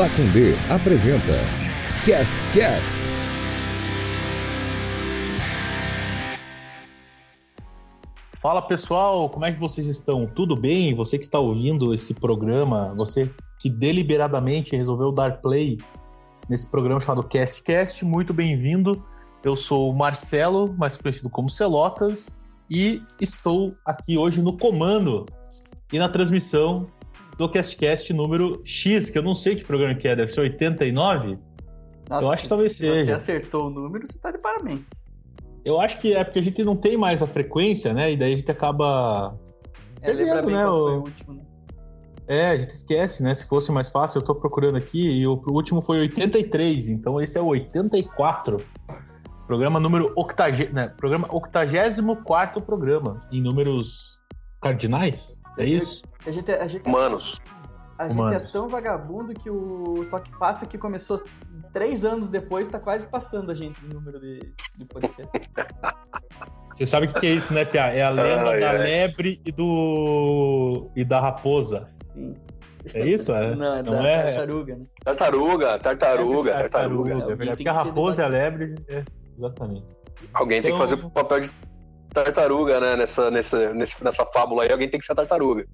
Pacundê apresenta Cast Cast. Fala pessoal, como é que vocês estão? Tudo bem? Você que está ouvindo esse programa, você que deliberadamente resolveu dar play nesse programa chamado Cast Cast, muito bem-vindo. Eu sou o Marcelo, mais conhecido como Celotas, e estou aqui hoje no comando e na transmissão do CastCast número X, que eu não sei que programa que é, deve ser 89? Nossa, eu acho que talvez se seja. você acertou o número, você tá de parabéns. Eu acho que é porque a gente não tem mais a frequência, né? E daí a gente acaba. É, lembra Perdendo, bem né, o- foi o último, né? É, a gente esquece, né? Se fosse mais fácil, eu tô procurando aqui e o último foi 83, então esse é o 84. Programa número 80, né? Programa 84 programa, em números cardinais, é isso? A gente, a gente, Humanos. a gente é Humanos. tão vagabundo que o Toque Passa, que começou três anos depois, tá quase passando a gente no número de, de podcast. Você sabe o que que é isso, né, Pia? É a lenda Ai, da ai. lebre e do e da raposa. Sim. É isso? É? Não, é Não da é- tartaruga, né? Tartaruga, tartaruga, É, tartaruga. é Alguém verdade. tem Porque que a raposa e a lebre. É, exatamente. Alguém tem que Então- fazer o papel de tartaruga, né? Nessa, nessa, nessa, nessa fábula aí, alguém tem que ser a tartaruga.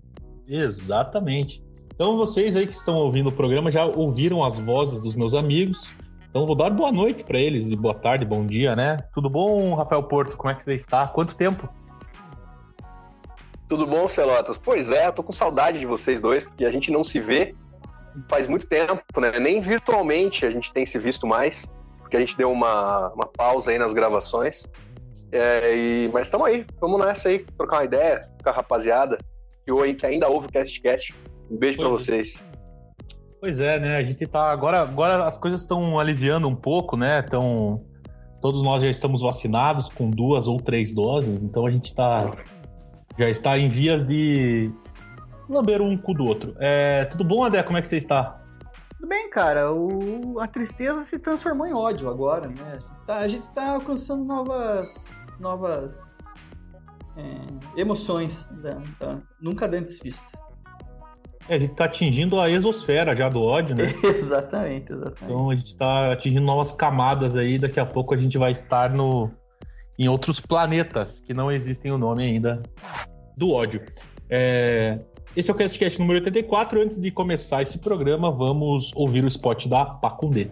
Exatamente. Então vocês aí que estão ouvindo o programa já ouviram as vozes dos meus amigos. Então vou dar boa noite para eles e boa tarde, bom dia, né? Tudo bom, Rafael Porto? Como é que você está? Quanto tempo? Tudo bom, Celotas? Pois é, eu tô com saudade de vocês dois, porque a gente não se vê faz muito tempo, né? Nem virtualmente a gente tem se visto mais, porque a gente deu uma, uma pausa aí nas gravações. É, e, mas estamos aí, vamos nessa aí, trocar uma ideia com a rapaziada que, que ainda ouve o Cast Cast. Um beijo pra Pois é. vocês. Pois é, né? A gente tá agora, agora as coisas estão aliviando um pouco, né? Então todos nós já estamos vacinados com duas ou três doses, então a gente tá já está em vias de lamber um cu do outro. É, tudo bom, André? Como é que você está? Tudo bem, cara. O, a tristeza se transformou em ódio agora, né? A gente tá, a gente tá alcançando novas. novas. é, emoções da, da- nunca antes vista. É, a gente tá atingindo a exosfera já do ódio, né? exatamente, exatamente. Então a gente está atingindo novas camadas aí. Daqui a pouco a gente vai estar no, em outros planetas que não existem o nome ainda do ódio. É, esse é o CastCast número 84. Antes de começar esse programa, vamos ouvir o spot da Pacundê.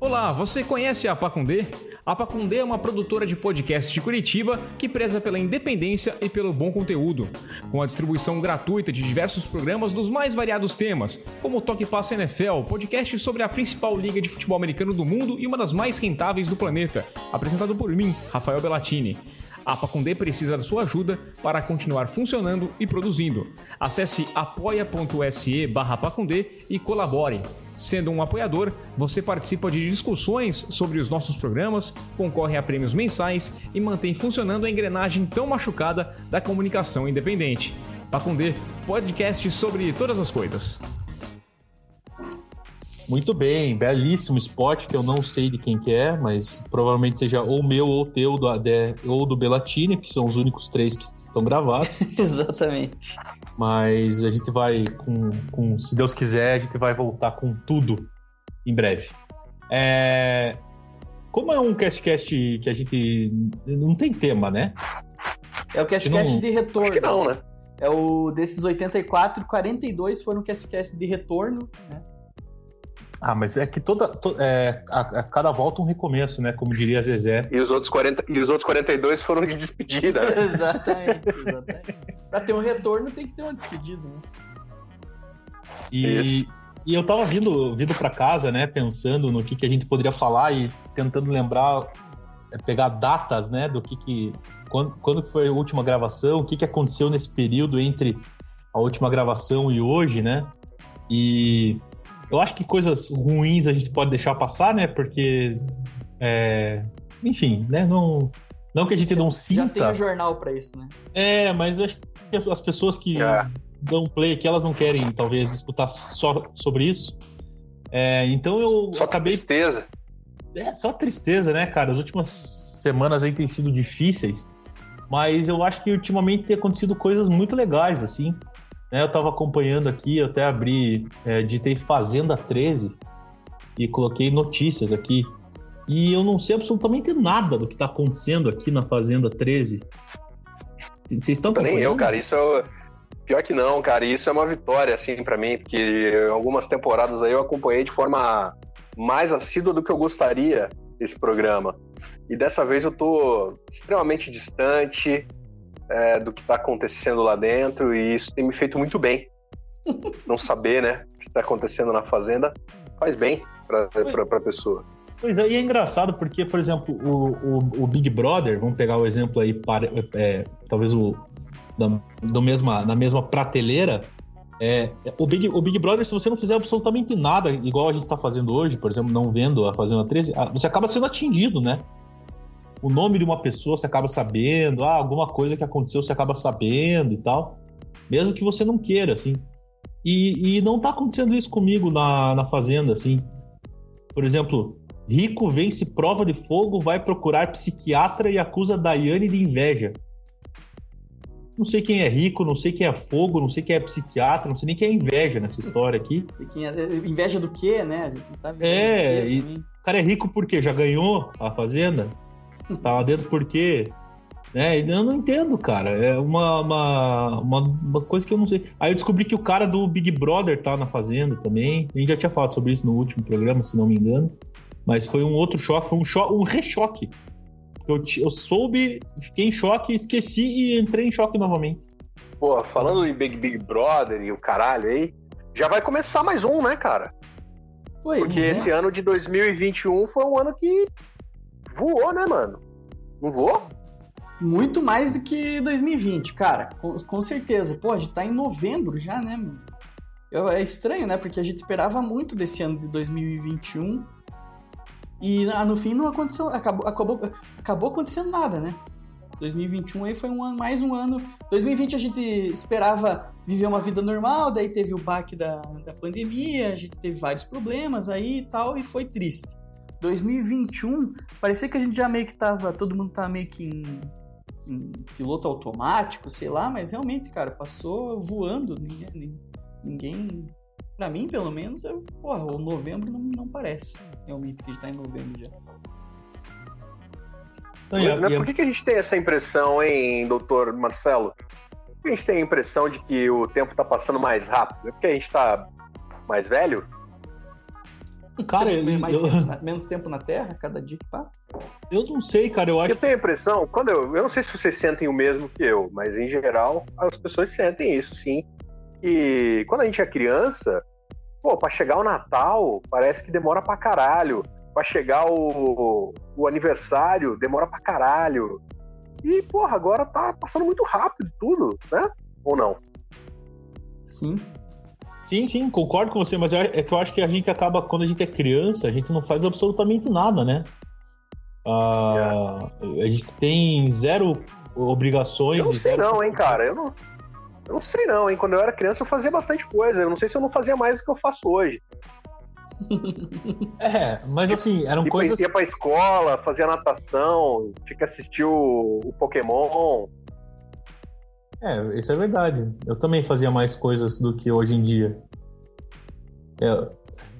Olá, você conhece a Pacundê? A Pacundê é uma produtora de podcast de Curitiba que preza pela independência e pelo bom conteúdo, com a distribuição gratuita de diversos programas dos mais variados temas, como o Toque Passa NFL, podcast sobre a principal liga de futebol americano do mundo e uma das mais rentáveis do planeta, apresentado por mim, Rafael Bellatini. A Pacundê precisa da sua ajuda para continuar funcionando e produzindo. Acesse apoia.se barra Pacundê e colabore. Sendo um apoiador, você participa de discussões sobre os nossos programas, concorre a prêmios mensais e mantém funcionando a engrenagem tão machucada da comunicação independente. Pacundê, podcast sobre todas as coisas. Muito bem, belíssimo spot que eu não sei de quem que é, mas provavelmente seja ou meu ou teu do Adé ou do Bellatini, que são os únicos três que estão gravados. exatamente. Mas a gente vai com, com- se Deus quiser, a gente vai voltar com tudo em breve. É, como é um castcast que a gente não tem tema, né? É o castcast não- de retorno. Acho que não, né? É o desses 84, 42 foram castcast de retorno, né? Ah, mas é que toda to- é, a, a cada volta um recomeço, né? Como diria Zezé. E os outros, 40, e os outros 42 foram de despedida. né? exatamente, exatamente. Pra ter um retorno tem que ter uma despedida, né? E, e eu tava vindo, vindo para casa, né? Pensando no que, que a gente poderia falar e tentando lembrar, é, pegar datas, né? Do que que quando, quando foi a última gravação, o que que aconteceu nesse período entre a última gravação e hoje, né? E eu acho que coisas ruins a gente pode deixar passar, né? Porque, é, enfim, né? Não, não que a gente não Já tem sinta. um jornal pra isso, né? É, mas eu acho que as pessoas que É. dão play aqui, elas não querem, talvez, escutar só sobre isso. É, então eu Só acabei. tristeza. É só tristeza, né, cara? As últimas semanas aí têm sido difíceis. Mas eu acho que ultimamente tem acontecido coisas muito legais, assim. Né, eu tava acompanhando aqui, eu até abri, é, digitei Fazenda 13 e coloquei notícias aqui. E eu não sei absolutamente nada do que tá acontecendo aqui na Fazenda 13. Vocês estão Nem eu, cara. Isso é. Pior que não, cara. Isso é uma vitória, assim, pra mim, porque algumas temporadas aí eu acompanhei de forma mais assídua do que eu gostaria esse programa. E dessa vez eu tô extremamente distante é, do que tá acontecendo lá dentro e isso tem me feito muito bem. Não saber, né, o que tá acontecendo na Fazenda faz bem pra, pra pessoa. Pois é, e é engraçado porque, por exemplo, o, o, o Big Brother, vamos pegar o exemplo aí, para, é, talvez o da, do mesma, na mesma prateleira, é, o, Big, o Big Brother, se você não fizer absolutamente nada, igual a gente está fazendo hoje, por exemplo, não vendo a Fazenda 13, ah, você acaba sendo atingido, né? O nome de uma pessoa você acaba sabendo, ah, alguma coisa que aconteceu você acaba sabendo e tal, mesmo que você não queira, assim. E, e não tá acontecendo isso comigo na, na Fazenda, assim. Por exemplo, Rico vence prova de fogo, vai procurar psiquiatra e acusa Daiane de inveja. Não sei quem é rico, não sei quem é fogo, não sei quem é psiquiatra, não sei nem quem é inveja nessa história aqui. Sei quem é- inveja do quê, né? A gente não sabe. É, e-. O cara é rico por quê? Já ganhou a fazenda? Tá lá dentro por quê? Né? Eu não entendo, cara. É uma, uma, uma, uma coisa que eu não sei. Aí eu descobri que o cara do Big Brother tá na fazenda também. A gente já tinha falado sobre isso no último programa, se não me engano. Mas foi um outro choque, foi um, cho um rechoque. Eu, eu soube, fiquei em choque, esqueci e entrei em choque novamente. Pô, falando em Big Big Brother e o caralho aí, já vai começar mais um, né, cara? Pois Porque é. esse ano de 2021 foi um ano que voou, né, mano? Não voou? Muito mais do que 2020, cara. Com, com certeza. Pô, a gente tá em novembro já, né, mano? Eu- é estranho, né? Porque a gente esperava muito desse ano de 2021. E no fim não aconteceu. Acabou, acabou, acabou acontecendo nada, né? 2021 aí foi um ano, mais um ano. 2020 a gente esperava viver uma vida normal, daí teve o baque da, da pandemia, a gente teve vários problemas aí e tal, e foi triste. 2021, parecia que a gente já meio que tava. Todo mundo tava meio que em, em piloto automático, sei lá, mas realmente, cara, passou voando. Ninguém. ninguém pra mim, pelo menos, eu, porra, o novembro não, não parece realmente que a gente tá em novembro já. Não, e a- Mas e a- por que, que a gente tem essa impressão, hein, doutor Marcelo? Por que a gente tem a impressão de que o tempo tá passando mais rápido? É porque a gente tá mais velho? Cara, eu, mais eu, tempo na- menos tempo na Terra, cada dia que passa. eu não sei, cara. Eu acho Eu tenho a impressão, quando eu, eu não sei se vocês sentem o mesmo que eu, mas em geral as pessoas sentem isso, sim. E quando a gente é criança, pô, pra chegar o Natal parece que demora pra caralho. Pra chegar o, o aniversário demora pra caralho. E, porra, agora tá passando muito rápido tudo, né? Ou não? Sim. Sim, sim, concordo com você, mas é que eu acho que a gente acaba, quando a gente é criança, a gente não faz absolutamente nada, né? Ah, A gente tem zero obrigações. Eu não sei zero- não, hein, cara. Eu não, eu não sei não, hein. Quando eu era criança eu fazia bastante coisa. Eu não sei se eu não fazia mais do que eu faço hoje. É, mas assim, eram Ia, coisas. ia pra escola, fazia natação, tinha que assistir o, o Pokémon. É, isso é verdade. Eu também fazia mais coisas do que hoje em dia. É,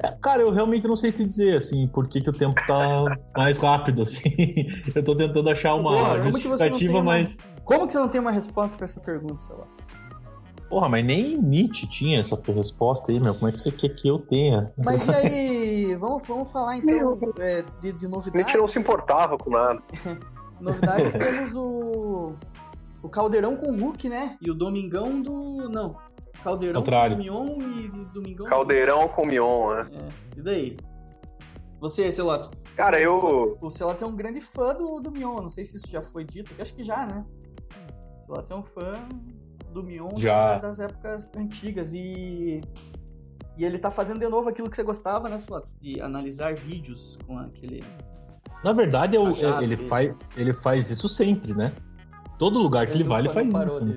é, cara, eu realmente não sei te dizer, assim, por que, que o tempo tá mais rápido, assim. Eu tô tentando achar uma Porra, justificativa, uma- mas. Como que você não tem uma resposta pra essa pergunta, sei lá? Porra, mas nem Nietzsche tinha essa resposta aí, meu. Como é que você quer que eu tenha? Mas e aí, vamos, vamos falar então é, de, de novidades. gente não se importava com nada. Novidades temos o. O Caldeirão com o Hulk, né? E o Domingão do. Não. Caldeirão Contrário. com o Mion e Domingão. do- Caldeirão com Mion, né? É. E daí? Você, Celotes? Cara, eu. O Celotes é um grande fã do, do Mion. Não sei se isso já foi dito. Eu acho que já, né? O Celotes é um fã do Mion Já. da- das épocas antigas. E. E ele tá fazendo de novo aquilo que você gostava, né, Celotes? De analisar vídeos com aquele. Na verdade, eu- ele, faz, ele faz isso sempre, né? Todo lugar que ele, vai, ele faz isso. Né?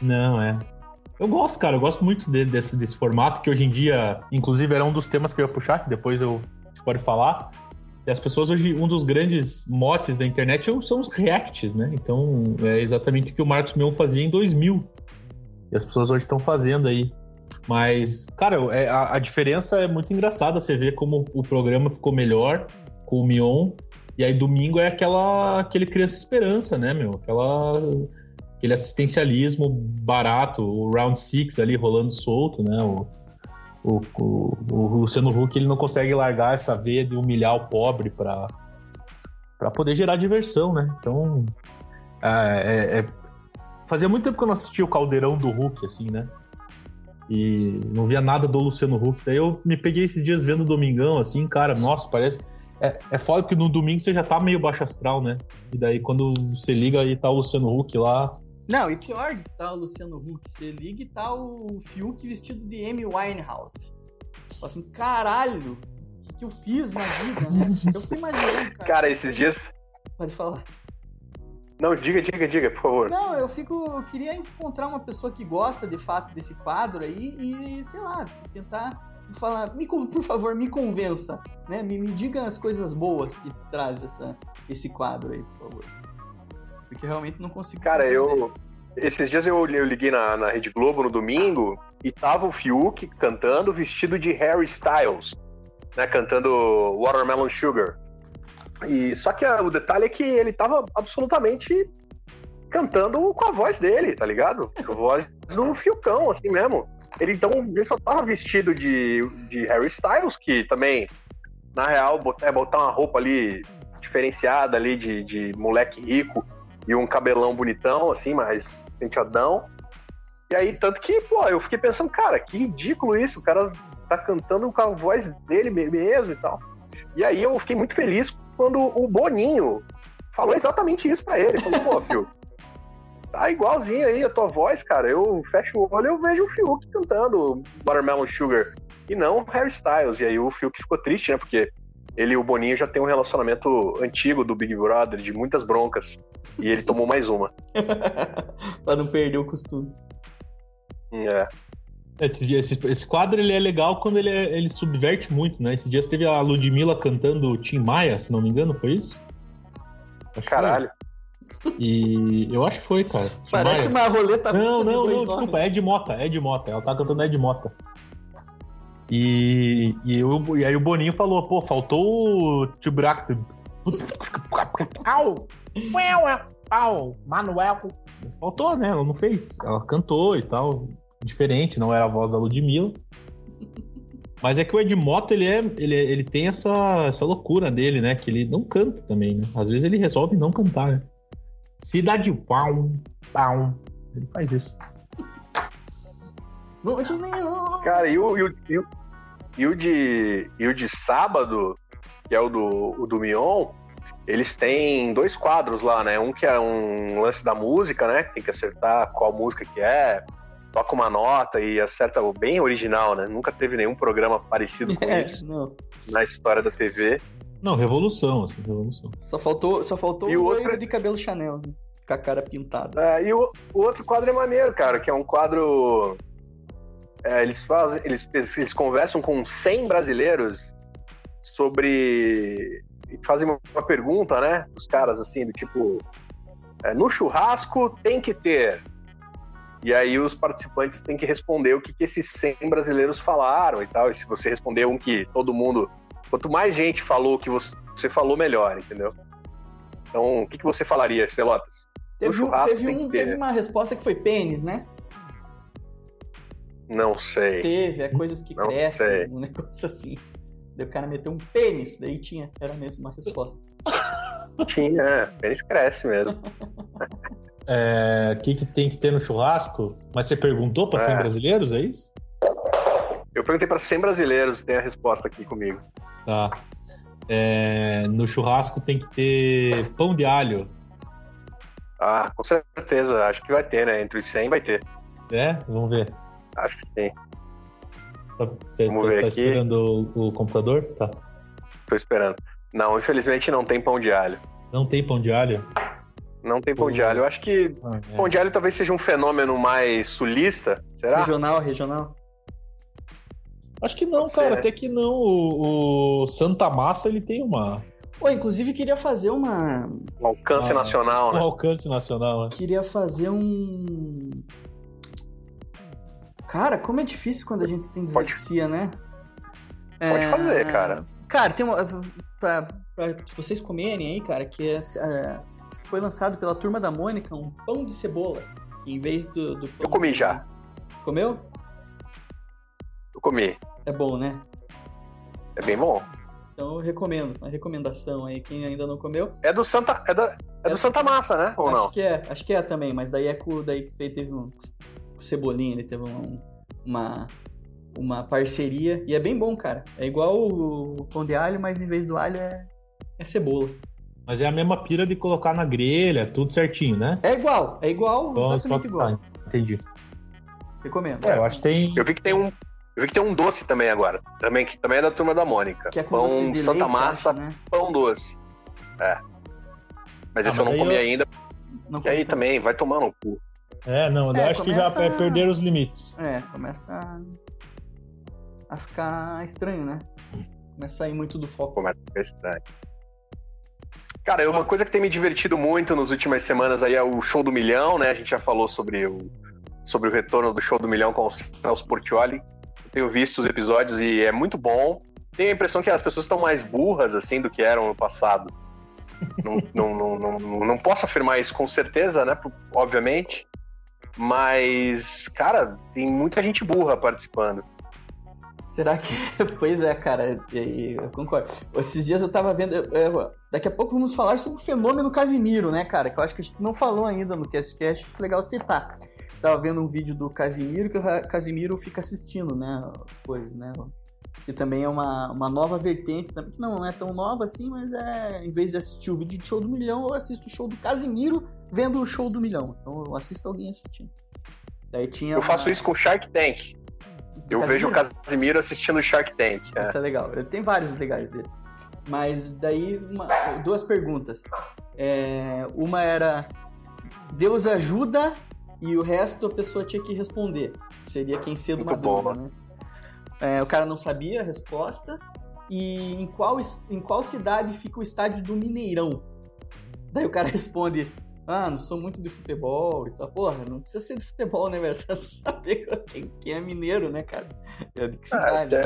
Não, é. Eu gosto, cara, eu gosto muito de- desse, desse formato, que hoje em dia, inclusive, era um dos temas que eu ia puxar, que depois eu, pode falar. E as pessoas hoje, um dos grandes motes da internet são os reacts, né? Então, é exatamente o que o Marcos Mion fazia em 2000. E as pessoas hoje estão fazendo aí. Mas, cara, é, a, a, diferença é muito engraçada. Você vê como o programa ficou melhor com o Mion. E aí domingo é aquela aquele criança esperança, né, meu? Aquela aquele assistencialismo barato, o round six ali rolando solto, né? O, o, o, o Luciano Huck ele não consegue largar essa veia de humilhar o pobre para para poder gerar diversão, né? Então é, é, é, fazia muito tempo que eu não assistia o Caldeirão do Hulk, assim, né? E não via nada do Luciano Huck. Daí eu me peguei esses dias vendo o Domingão, assim, cara, nossa, parece. É, é foda que no domingo você já tá meio baixo astral, né? E daí quando você liga e tá o Luciano Huck lá. Não, e pior que tá o Luciano Huck. Você liga e tá o Fiuk vestido de Amy Winehouse. Fala assim, caralho, o que, que eu fiz na vida, né? Eu fico imaginando, cara. Cara, esses dias. Pode falar. Não, diga, diga, diga, por favor. Não, eu fico. Eu queria encontrar uma pessoa que gosta de fato desse quadro aí e, sei lá, tentar falar, me, por favor, me convença, né? Me, me diga as coisas boas que traz essa, esse quadro aí, por favor. Porque realmente não consigo. Cara, eu. Esses dias eu, eu liguei na, na Rede Globo no domingo e tava o Fiuk cantando vestido de Harry Styles, né? Cantando Watermelon Sugar. E só que a, o detalhe é que ele tava absolutamente cantando com a voz dele, tá ligado? Com a voz do Fiucão, assim mesmo. Ele então ele só tava vestido de, de Harry Styles, que também, na real, é botar uma roupa ali diferenciada ali de, de moleque rico e um cabelão bonitão, assim, mais penteadão. E aí, tanto que, pô, eu fiquei pensando, cara, que ridículo isso, o cara tá cantando com a voz dele mesmo e tal. E aí eu fiquei muito feliz quando o Boninho falou exatamente isso para ele. Falou, pô, Fio, tá igualzinho aí a tua voz, cara. Eu fecho o olho e eu vejo o Fiuk cantando Watermelon Sugar. E não Harry Styles. E aí o Fiuk ficou triste, né? Porque ele e o Boninho já tem um relacionamento antigo do Big Brother, de muitas broncas. E ele tomou mais uma. pra não perder o costume. É. Esse, esse, esse, quadro ele é legal quando ele, é, ele subverte muito, né? Esses dias teve a Ludmilla cantando Tim Maia, se não me engano, foi isso? Acho Caralho. E eu acho que foi, cara. Tim Parece Maia. uma roleta Não, não, não, desculpa, é de Mota, é de Mota. Ela tá cantando Ed Mota. E, e, eu, e aí o Boninho falou, pô, faltou o Tubrac. Au! Au! Manuel! Faltou, né? Ela não fez. Ela cantou e tal diferente, não era a voz da Ludmilla. Mas é que o Ed Mota, ele, é, ele, ele tem essa, essa loucura dele, né? Que ele não canta também, né? Às vezes ele resolve não cantar, né? Cidade pau, pau. Ele faz isso. Cara, e o, e o, e o, e o, de, e o de sábado, que é o do, o do Mion, eles têm dois quadros lá, né? Um que é um lance da música, né? Tem que acertar qual música que é, toca uma nota e acerta bem original, né? Nunca teve nenhum programa parecido com é, isso não. na história da TV. Não, revolução, assim, revolução. Só faltou, só faltou e o outro de cabelo Chanel, né? com a cara pintada. É, e o, o, outro quadro é maneiro, cara, que é um quadro. É, eles fazem, eles, eles conversam com 100 brasileiros sobre. fazem uma pergunta, né? Os caras assim, do tipo. É, no churrasco tem que ter e aí os participantes têm que responder o que, que esses 100 brasileiros falaram e tal. E se você responder um que todo mundo. Quanto mais gente falou que você falou, melhor, entendeu? Então, o que, que você falaria, Celotas? Teve, um, teve, um, ter... teve uma resposta que foi pênis, né? Não sei. Teve, é coisas que Não crescem, sei. um negócio assim. Daí o cara meteu um pênis, daí tinha, era mesmo uma resposta. Tinha, é, pênis cresce mesmo. é, que, que tem que ter no churrasco? Mas você perguntou para é. 100 brasileiros, é isso? Eu perguntei para 100 brasileiros, tem a resposta aqui comigo. Tá. É, no churrasco tem que ter pão de alho. Ah, com certeza. Acho que vai ter, né? Entre os 100 vai ter. É? Vamos ver. Acho que sim. Tá, você Vamos tá, ver tá aqui. esperando o, o, computador? Tá. Tô esperando. Não, infelizmente não tem pão de alho. Não tem pão de alho? Não tem pão de alho. Eu acho que ah, é. pão de alho talvez seja um fenômeno mais sulista. Será? Regional, regional. Acho que não, Pode cara. Ser, né? Até que não. O, o, Santa Massa ele tem uma. Pô, inclusive queria fazer uma. Um alcance ah, nacional, né? Um alcance nacional, né? Queria fazer um. Cara, como é difícil quando a gente tem Pode- dislexia, né? Pode fazer, cara. Cara, tem uma. Pra, pra vocês comerem aí, cara, que é, é, foi lançado pela turma da Mônica um pão de cebola. Em vez do, do pão. Eu comi já. Comeu? Comi. É bom, né? É bem bom. Então eu recomendo. Uma recomendação aí, quem ainda não comeu. É do Santa. É, da, é do É- Santa Massa, né? Ou acho não? que é, acho que é também, mas daí é com daí que teve um com o Cebolinha, ele teve um- uma uma parceria e é bem bom, cara. É igual o pão de alho, mas em vez do alho é, é cebola. Mas é a mesma pira de colocar na grelha, tudo certinho, né? É igual, é igual, Então, só exatamente que igual. tá, entendi. Recomendo. É, eu acho que tem. Eu vi que tem um. Eu vi que tem um doce também agora. Também, que também é da turma da Mônica. Que é com pão doce de Santa leite, Massa, acho, né? pão doce. É. Mas Ah, esse eu mas não aí comi eu- ainda. Não E aí também, vai tomar no cu. É, não, eu É, acho que já começa- é perder os limites. É, começa a, a ficar estranho, né? Começa a sair muito do foco. É que é estranho. Cara, é uma coisa que tem me divertido muito nas últimas semanas aí é o show do milhão, né? A gente já falou sobre o, sobre o retorno do show do milhão com o Celso Portioli. Eu tenho visto os episódios e é muito bom. Tenho a impressão que as pessoas estão mais burras, assim, do que eram no passado. não, não, não, não, não- posso afirmar isso com certeza, né? Obviamente. Mas, cara, tem muita gente burra participando. Será que. pois é, cara, eu concordo. Esses dias eu tava vendo. eu- eu- daqui a pouco vamos falar sobre o fenômeno Casimiro, né, cara? Que eu acho que a gente não falou ainda no CastCast, acho legal citar. Tava vendo um vídeo do Casimiro que o Casimiro fica assistindo, né? As coisas, né? Que também é uma, uma nova vertente, que não é tão nova assim, mas é. Em vez de assistir o vídeo de show do milhão, eu assisto o show do Casimiro vendo o show do milhão. Então eu assisto alguém assistindo. Daí tinha. Eu faço uma- isso com Shark Tank. Eu vejo o Casimiro? Casimiro assistindo Shark Tank. é. Isso é legal. Tem vários legais dele. Mas daí, uma- duas perguntas. É, uma era Deus ajuda e o resto a pessoa tinha que responder. Seria quem cedo Muito madruga, bom. né? É, o cara não sabia a resposta. E em qual, em qual cidade fica o estádio do Mineirão? Daí o cara responde: Ah, não sou muito de futebol e tal. Porra, não precisa ser de futebol, né, velho? Só saber quem, é mineiro, né, cara? É de que Ah, cidade?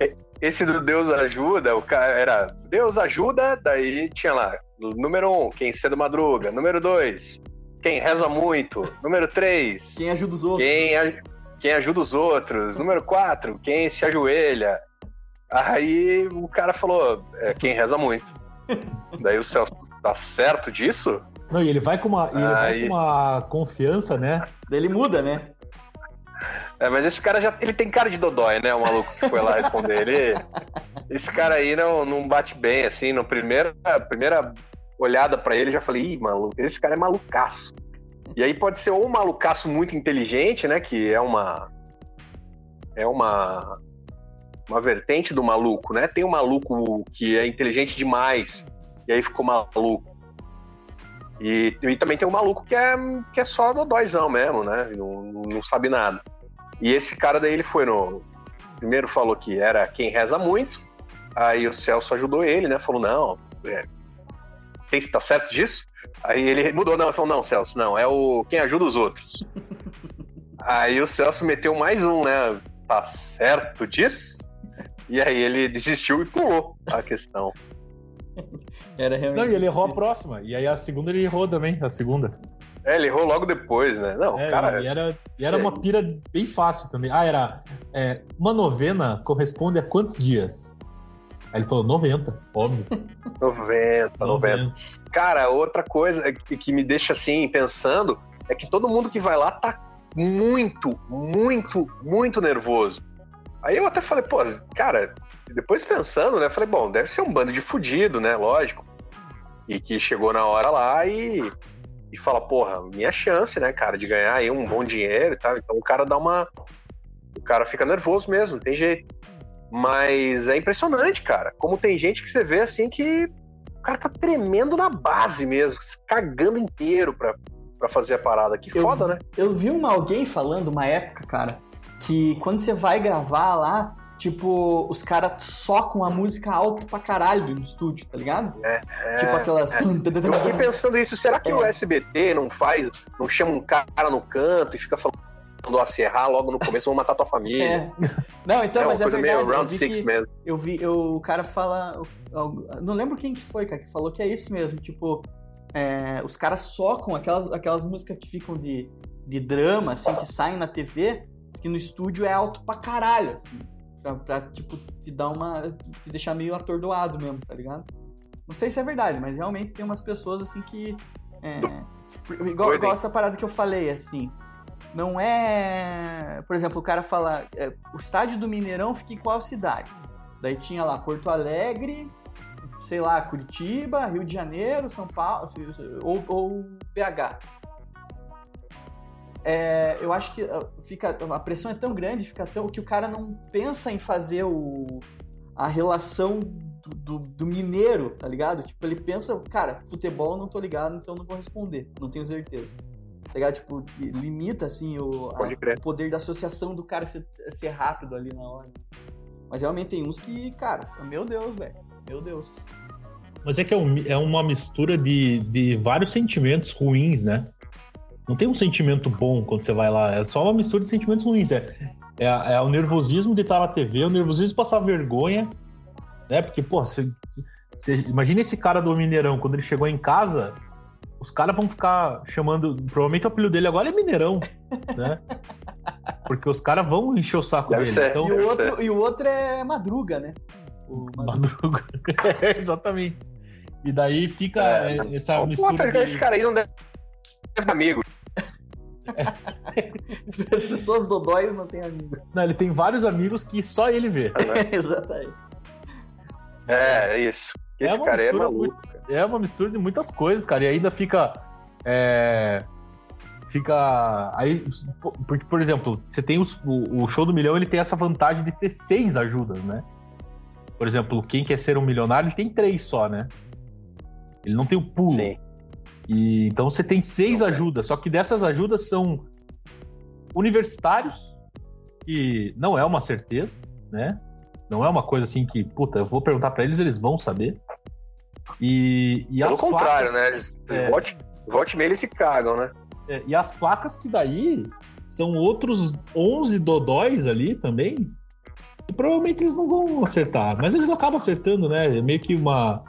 é, esse do Deus ajuda, o cara era Deus ajuda, daí tinha lá, número um, quem cedo madruga, número dois, quem reza muito, número três, Quem ajuda os outros? quem, a- quem ajuda os outros, número quatro, quem se ajoelha. Aí o cara falou, é, quem reza muito. daí o Celso, tá certo disso? Não, e ele vai com uma, ele vai com uma confiança, né? Daí ele muda, né? É, mas esse cara já ele tem cara de dodói, né? O maluco que foi lá responder. Ele, esse cara aí não, não bate bem, assim. No primeiro, primeira olhada pra ele, já falei, ih, esse cara é malucaço. E aí pode ser ou um malucaço muito inteligente, né? Que é uma. É uma. Uma vertente do maluco, né? Tem o maluco que é inteligente demais, e aí ficou maluco. E, e também tem o maluco que é, que é só dodóizão mesmo, né? Não, não sabe nada. E esse cara daí ele foi no. Primeiro falou que era quem reza muito. Aí o Celso ajudou ele, né? Falou, não, é, quem está certo disso? Aí ele mudou, não, ele falou, não, Celso, não, é o quem ajuda os outros. aí o Celso meteu mais um, né? Tá certo disso? E aí ele desistiu e pulou a questão. Era realmente. Não, e ele errou a próxima. E aí a segunda ele errou também, a segunda. É, ele errou logo depois, né? Não, É, cara, e era, e era é. uma pira bem fácil também. Ah, era. é, uma novena corresponde a quantos dias? Aí ele falou 90, óbvio. 90, 90. Cara, outra coisa que, que me deixa assim pensando é que todo mundo que vai lá tá muito, muito, muito nervoso. Aí eu até falei, pô, cara, depois pensando, né? Falei, bom, deve ser um bando de fudido, né? Lógico. E que chegou na hora lá e, e fala, porra, minha chance, né, cara, de ganhar aí um bom dinheiro e tal. Então o cara dá uma. O cara fica nervoso mesmo, não tem jeito. Mas é impressionante, cara. Como tem gente que você vê assim que o cara tá tremendo na base mesmo, cagando inteiro pra, pra fazer a parada. Que Eu- foda, né? Eu vi uma, alguém falando uma época, cara, que quando você vai gravar lá, tipo, os caras socam a música alto pra caralho no estúdio, tá ligado? É, tipo aquelas. Eu fiquei pensando isso, será que o É. SBT não faz, não chama um cara no canto e fica falando mandou a serrar logo no começo, vão matar tua família. É. Não, então, É uma mas é coisa verdade. meio round six mesmo. Eu vi, eu- o cara fala. eu- Não lembro quem que foi, cara, que falou que é isso mesmo. Tipo, é, os caras socam aquelas, aquelas músicas que ficam de, de drama, assim, que saem na TV, que no estúdio é alto pra caralho, assim. Pra, pra, tipo, te dar uma. te deixar meio atordoado mesmo, tá ligado? Não sei se é verdade, mas realmente tem umas pessoas assim que. é, igual, igual essa parada que eu falei, assim. Não é. Por exemplo, o cara fala. é, o estádio do Mineirão fica em qual cidade? Daí tinha lá Porto Alegre, sei lá, Curitiba, Rio de Janeiro, São Paulo, ou, ou BH. É, eu acho que ah, fica, a pressão é tão grande fica tão, que o cara não pensa em fazer o, a relação do, do, do mineiro, tá ligado? Tipo, ele pensa, cara, futebol não tô ligado, então não vou responder, não tenho certeza. Tá ligado? Tipo, limita assim o, a- o poder da associação do cara ser, ser rápido ali na hora. Mas realmente tem uns que, cara, meu Deus, velho. Meu Deus. Mas é que é, um- é uma mistura de, de vários sentimentos ruins, né? Não tem um sentimento bom quando você vai lá, é só uma mistura de sentimentos ruins. É, é, é o nervosismo de estar na TV, o nervosismo de passar vergonha, né? Porque, pô, você, você- imagina esse cara do Mineirão, quando ele chegou em casa, os caras vão ficar chamando. Provavelmente o apelido dele agora é Mineirão, né? Porque os caras vão encher o saco Deve dele. ser. Então, E o, outro, e o outro é Madruga, né? O Madruga. Madruga. É, exatamente. E daí fica É. é, essa Pô, mistura. esse de- cara aí não deve ter amigo. As pessoas dodóis não têm amigo. Não, ele tem vários amigos que só ele vê. Exatamente. É, é isso. É Esse uma cara aí é maluco. cara. É uma mistura de muitas coisas, cara. E ainda fica. é, fica. Aí, porque, por exemplo, você tem os- o, o show do milhão, ele tem essa vantagem de ter seis ajudas, né? Por exemplo, quem quer ser um milionário, ele tem três só, né? Ele não tem o pulo. E, então você tem seis ajudas, só que dessas ajudas são universitários, que não é uma certeza, né? Não é uma coisa assim que, puta, eu vou perguntar pra eles, eles vão saber. E, e Pelo as contrário, placas, né? Eles, É. volte, volte e meia eles se cagam, né? é, e as placas que daí são outros 11 dodóis ali também. E provavelmente eles não vão acertar, mas eles acabam acertando, né? É meio que uma.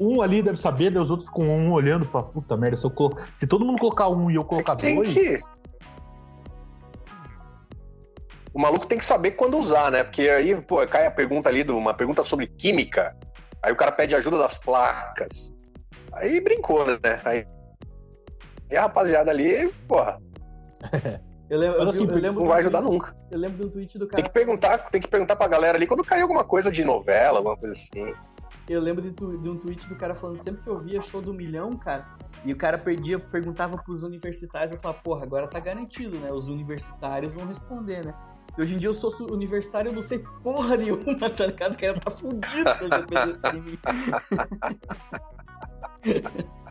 Um ali deve saber, daí os outros com um olhando pra puta merda. Se, eu colo... se todo mundo colocar um e eu colocar tem dois. que- O maluco tem que saber quando usar, né? Porque aí, pô, cai a pergunta ali, de uma pergunta sobre química. Aí o cara pede ajuda das placas. Aí brincou, né? Aí, e a rapaziada ali, porra, Eu lembro, eu assim, eu lembro não vai ajudar tweet- nunca. Eu lembro de um tweet do Tem cara. que perguntar, tem que perguntar pra galera ali quando caiu alguma coisa de novela, alguma coisa assim. Eu lembro de, tu- de um tweet do cara falando sempre que eu via show do milhão, cara, e o cara perdia, perguntava pros universitários, eu falava, porra, agora tá garantido, né? Os universitários vão responder, né? E hoje em dia eu sou universitário, eu não sei porra nenhuma, tá ligado? O cara tá fudido se eu dependesse de mim.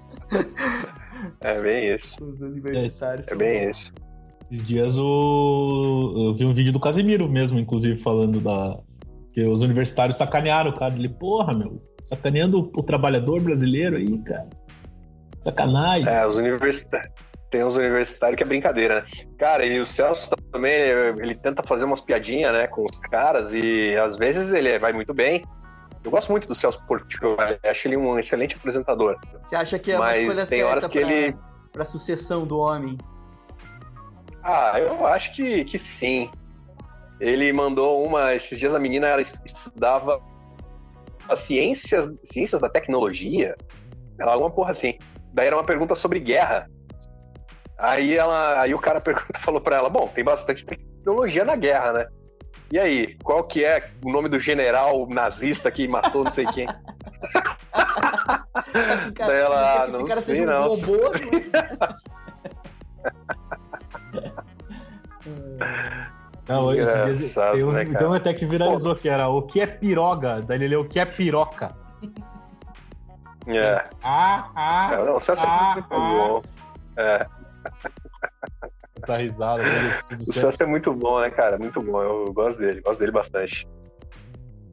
É bem isso. Os universitários. É são- bem isso. Esses dias o... eu vi um vídeo do Casimiro mesmo, inclusive, falando da. Que os universitários sacanearam o cara. Ele, porra, meu, sacaneando o trabalhador brasileiro aí, cara. Sacanagem. É, os universitários. Tem uns universitários que é brincadeira, né? Cara, e o Celso também, ele tenta fazer umas piadinhas, né, com os caras, e às vezes ele vai muito bem. Eu gosto muito do Celso Portiolli, acho ele um excelente apresentador. Você acha que é uma Mas tem horas que pra, ele- pra sucessão do homem? Ah, eu acho que, que sim. Ele mandou uma. Esses dias a menina ela estudava as ciências, ciências da tecnologia. Ela, alguma porra assim. Daí era uma pergunta sobre guerra. Aí ela. Aí o cara pergunta, falou pra ela: Bom, tem bastante tecnologia na guerra, né? E aí, qual que é o nome do general nazista que matou não sei quem? Esse cara, Daí ela, não "Ah, esse não cara sei, seja um não." robô. Não, esses dias um, né, um até que viralizou que era o que é piroga? Daí ele leu o que é piroca. É. Ah, ah, Não, o Celso Ah, é ah. bom. É, essa risada dele. o Santos. É muito bom, né, cara? Muito bom. Eu gosto dele, gosto dele bastante.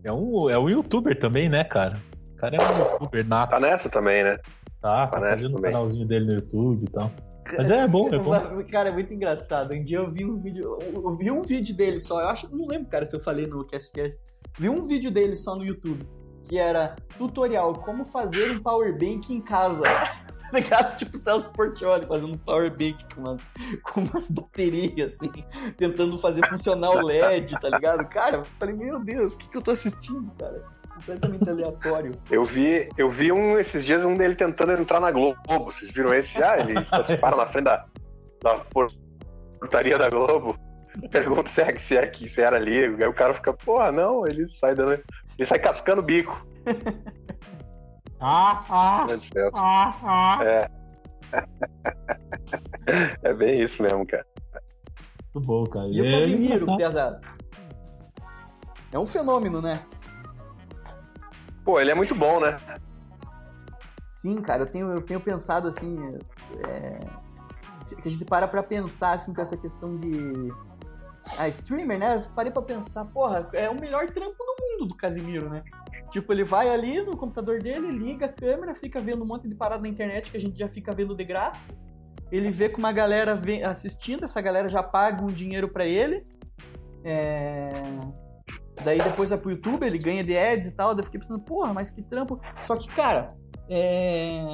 É um, é um youtuber também, né, cara? O cara é um youtuber nato. Tá nessa também, né? Tá, tá Parece fazendo o canalzinho dele no YouTube e tal. Mas é bom, é bom. Cara, é muito engraçado. Um dia eu vi um vídeo. Eu vi um vídeo dele só. Eu acho. Não lembro, cara, se eu falei no Cast Vi um vídeo dele só no YouTube. Que era tutorial como fazer um power bank em casa. ligado? Tipo o Celso Portioli fazendo power bank com umas, com umas baterias, assim, tentando fazer funcionar o LED, tá ligado? Cara, eu falei, meu Deus, o que, que eu tô assistindo, cara? Completamente aleatório. Eu vi, eu vi um esses dias um dele tentando entrar na Globo. Vocês viram esse já? Ele se para na frente da, da portaria da Globo. Pergunta se, é, se, é, se era ali. Aí o cara fica, porra, não, ele sai dando. Ele sai cascando o bico. Ah, ah, ah, ah. É. é bem isso mesmo, cara. Muito bom, cara. E, e o é Casimiro, pesado. É um fenômeno, né? Pô, ele é muito bom, né? Sim, cara, eu tenho, eu tenho pensado assim. É... Que a gente para pra pensar assim com essa questão de. Ah, streamer, né? Eu parei pra pensar, porra, é o melhor trampo no mundo do Casimiro, né? Tipo, ele vai ali no computador dele, liga a câmera, fica vendo um monte de parada na internet que a gente já fica vendo de graça. Ele vê que uma galera assistindo, essa galera já paga um dinheiro para ele. É... Daí depois vai pro YouTube, ele ganha de ads e tal. Daí eu fiquei pensando, porra, mas que trampo. Só que, cara, é...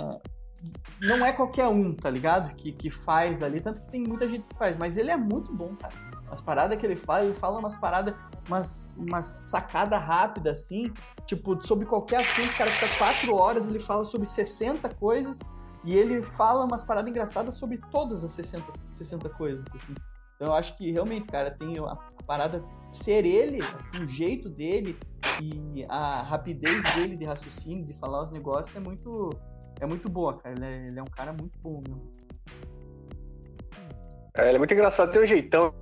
não é qualquer um, tá ligado? Que, que faz ali. Tanto que tem muita gente que faz, mas ele é muito bom, cara. As paradas que ele fala, ele fala umas paradas, umas, umas sacada rápida assim, tipo, sobre qualquer assunto, o cara fica quatro horas, ele fala sobre 60 coisas e ele fala umas paradas engraçadas sobre todas as 60, 60 coisas, assim. Então eu acho que realmente, cara, tem a parada ser ele, assim, o jeito dele e a rapidez dele de raciocínio, de falar os negócios é muito é muito boa, cara. Ele é, ele é um cara muito bom, meu. É, ele é muito engraçado, tem um jeitão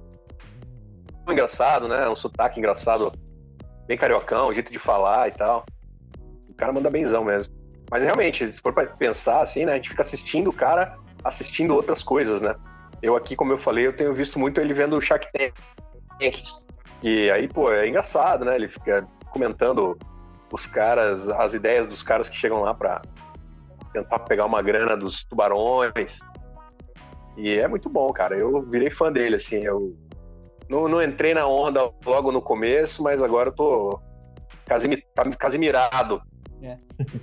engraçado, né? Um sotaque engraçado, bem cariocão, jeito de falar e tal. O cara manda benzão mesmo. Mas realmente, se for pra pensar assim, né? A gente fica assistindo o cara assistindo outras coisas, né? Eu aqui, como eu falei, eu tenho visto muito ele vendo o Shark Tank. E aí, pô, é engraçado, né? Ele fica comentando os caras, as ideias dos caras que chegam lá pra tentar pegar uma grana dos tubarões. E é muito bom, cara. Eu virei fã dele, assim. Eu não, não entrei na onda logo no começo, mas agora eu tô casimirado. É.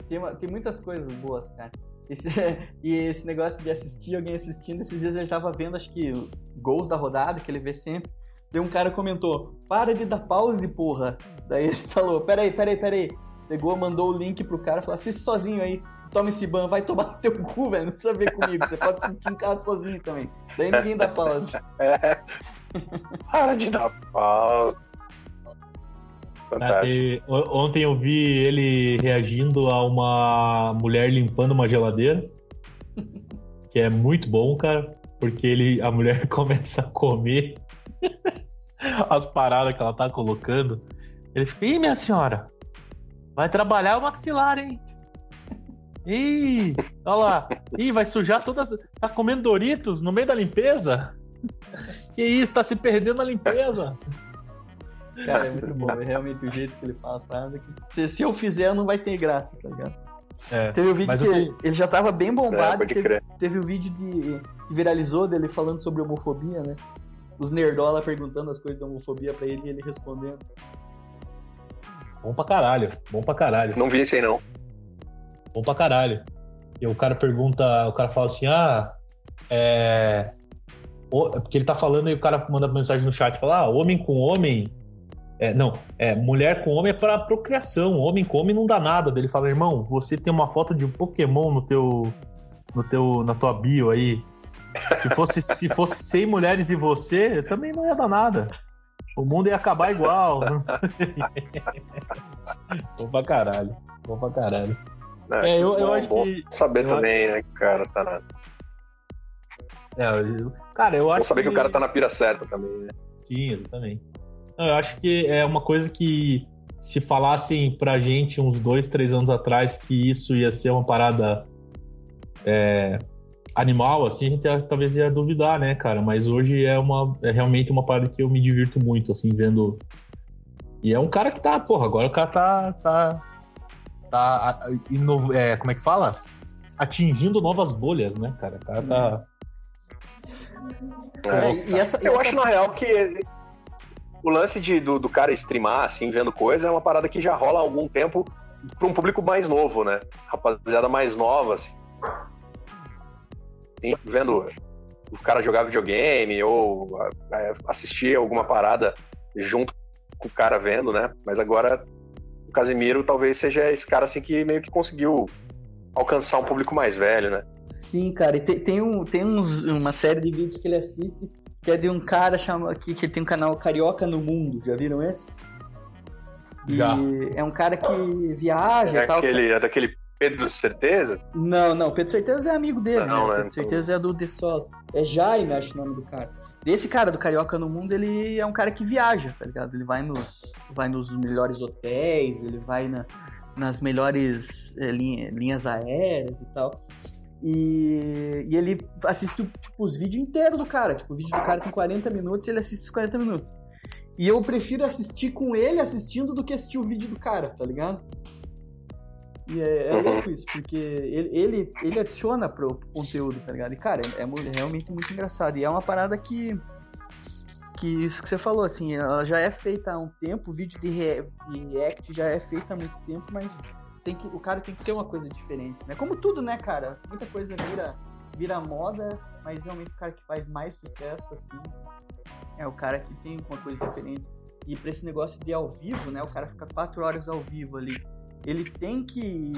Tem, uma, tem muitas coisas boas, cara. Esse, e esse negócio de assistir alguém assistindo, esses dias ele tava vendo, acho que, gols da rodada, que ele vê sempre. Daí um cara comentou, para de dar pause, porra. Daí ele falou, peraí, peraí, peraí. Pegou, mandou o link pro cara, falou, assiste sozinho aí. Toma esse ban, vai tomar teu cu, velho. Não precisa ver comigo. Você pode assistir em casa sozinho também. Daí ninguém dá pause. É. Para de dar pau. Ah, ontem eu vi ele reagindo a uma mulher limpando uma geladeira. Que é muito bom, cara. Porque ele, a mulher começa a comer as paradas que ela tá colocando. Ele fica, ih, minha senhora, vai trabalhar o maxilar, hein? Ih, olha lá. Ih, vai sujar todas. Tá comendo Doritos no meio da limpeza? Que isso, tá se perdendo na limpeza. Cara, é muito bom. É realmente o jeito que ele fala as paradas. Que... Se, se eu fizer, não vai ter graça, tá ligado? É, teve um vídeo que ele, ele, já tava bem bombado. É, teve, teve o um vídeo de, que viralizou dele falando sobre homofobia, né? Os nerdola perguntando as coisas da homofobia pra ele e ele respondendo. Bom pra caralho, bom pra caralho. Não vi esse aí, não. Bom pra caralho. E o cara pergunta, o cara fala assim, ah, é... Porque ele tá falando e o cara manda mensagem no chat, fala, ah, homem com homem... É, não, é, mulher com homem é pra procriação, homem com homem não dá nada. Ele fala, irmão, você tem uma foto de um Pokémon no teu, no teu, na tua bio aí. Se fosse, se fosse 100 mulheres e você, também não ia dar nada. O mundo ia acabar igual. Bom pra caralho. Bom pra caralho. É, é eu, bom, eu acho que. Saber eu também, acho... né, cara tá. É, eu... cara, eu acho. Bom saber que... que o cara tá na pira certa também, né? Sim, exatamente. Não, eu acho que é uma coisa que se falassem pra gente uns dois, três anos atrás que isso ia ser uma parada é, animal, assim, a gente talvez ia duvidar, né, cara? Mas hoje é, uma, é realmente uma parada que eu me divirto muito, assim, vendo. E é um cara que tá, porra, agora o cara tá, tá tá é, como é que fala? Atingindo novas bolhas, né, cara? O cara tá. É. É, e essa, e Eu essa- acho, na real, que o lance de, do, do cara streamar, assim, vendo coisa, é uma parada que já rola há algum tempo pra um público mais novo, né? Rapaziada mais nova, assim. Sim, Vendo o cara jogar videogame ou é, assistir alguma parada junto com o cara vendo, né? Mas agora o Casimiro talvez seja esse cara, assim, que meio que conseguiu alcançar um público mais velho, né? Sim, cara, e tem, tem, um, tem uns, uma série de vídeos que ele assiste que é de um cara chama, que, que tem um canal Carioca no Mundo, já viram esse? E Já. É um cara que viaja É, e tal. aquele, é daquele Pedro Certeza? Não, não, Pedro Certeza é amigo dele, Não, né? né? Pedro Certeza é do The Sol. É Jaime, acho o nome do cara. Desse cara do Carioca no Mundo, ele é um cara que viaja, tá ligado? Ele vai nos, vai nos melhores hotéis, ele vai na- nas melhores eh, linha- linhas aéreas e tal. E, e ele assiste tipo, os vídeos inteiros do cara. Tipo, o vídeo do cara tem 40 minutos e ele assiste os 40 minutos. E eu prefiro assistir com ele assistindo do que assistir o vídeo do cara, tá ligado? E é, é Uhum. louco isso, porque ele, ele, ele adiciona pro conteúdo, tá ligado? E, cara, é, mu- é realmente muito engraçado. E é uma parada que. Que isso que você falou, assim, ela já é feita há um tempo, o vídeo de, re- de react já é feito há muito tempo, mas tem que, o cara tem que ter uma coisa diferente, né? Como tudo, né, cara? Muita coisa vira, vira moda, mas realmente o cara que faz mais sucesso, assim, é o cara que tem uma coisa diferente. E pra esse negócio de ao vivo, né? O cara fica quatro horas ao vivo ali. Ele tem que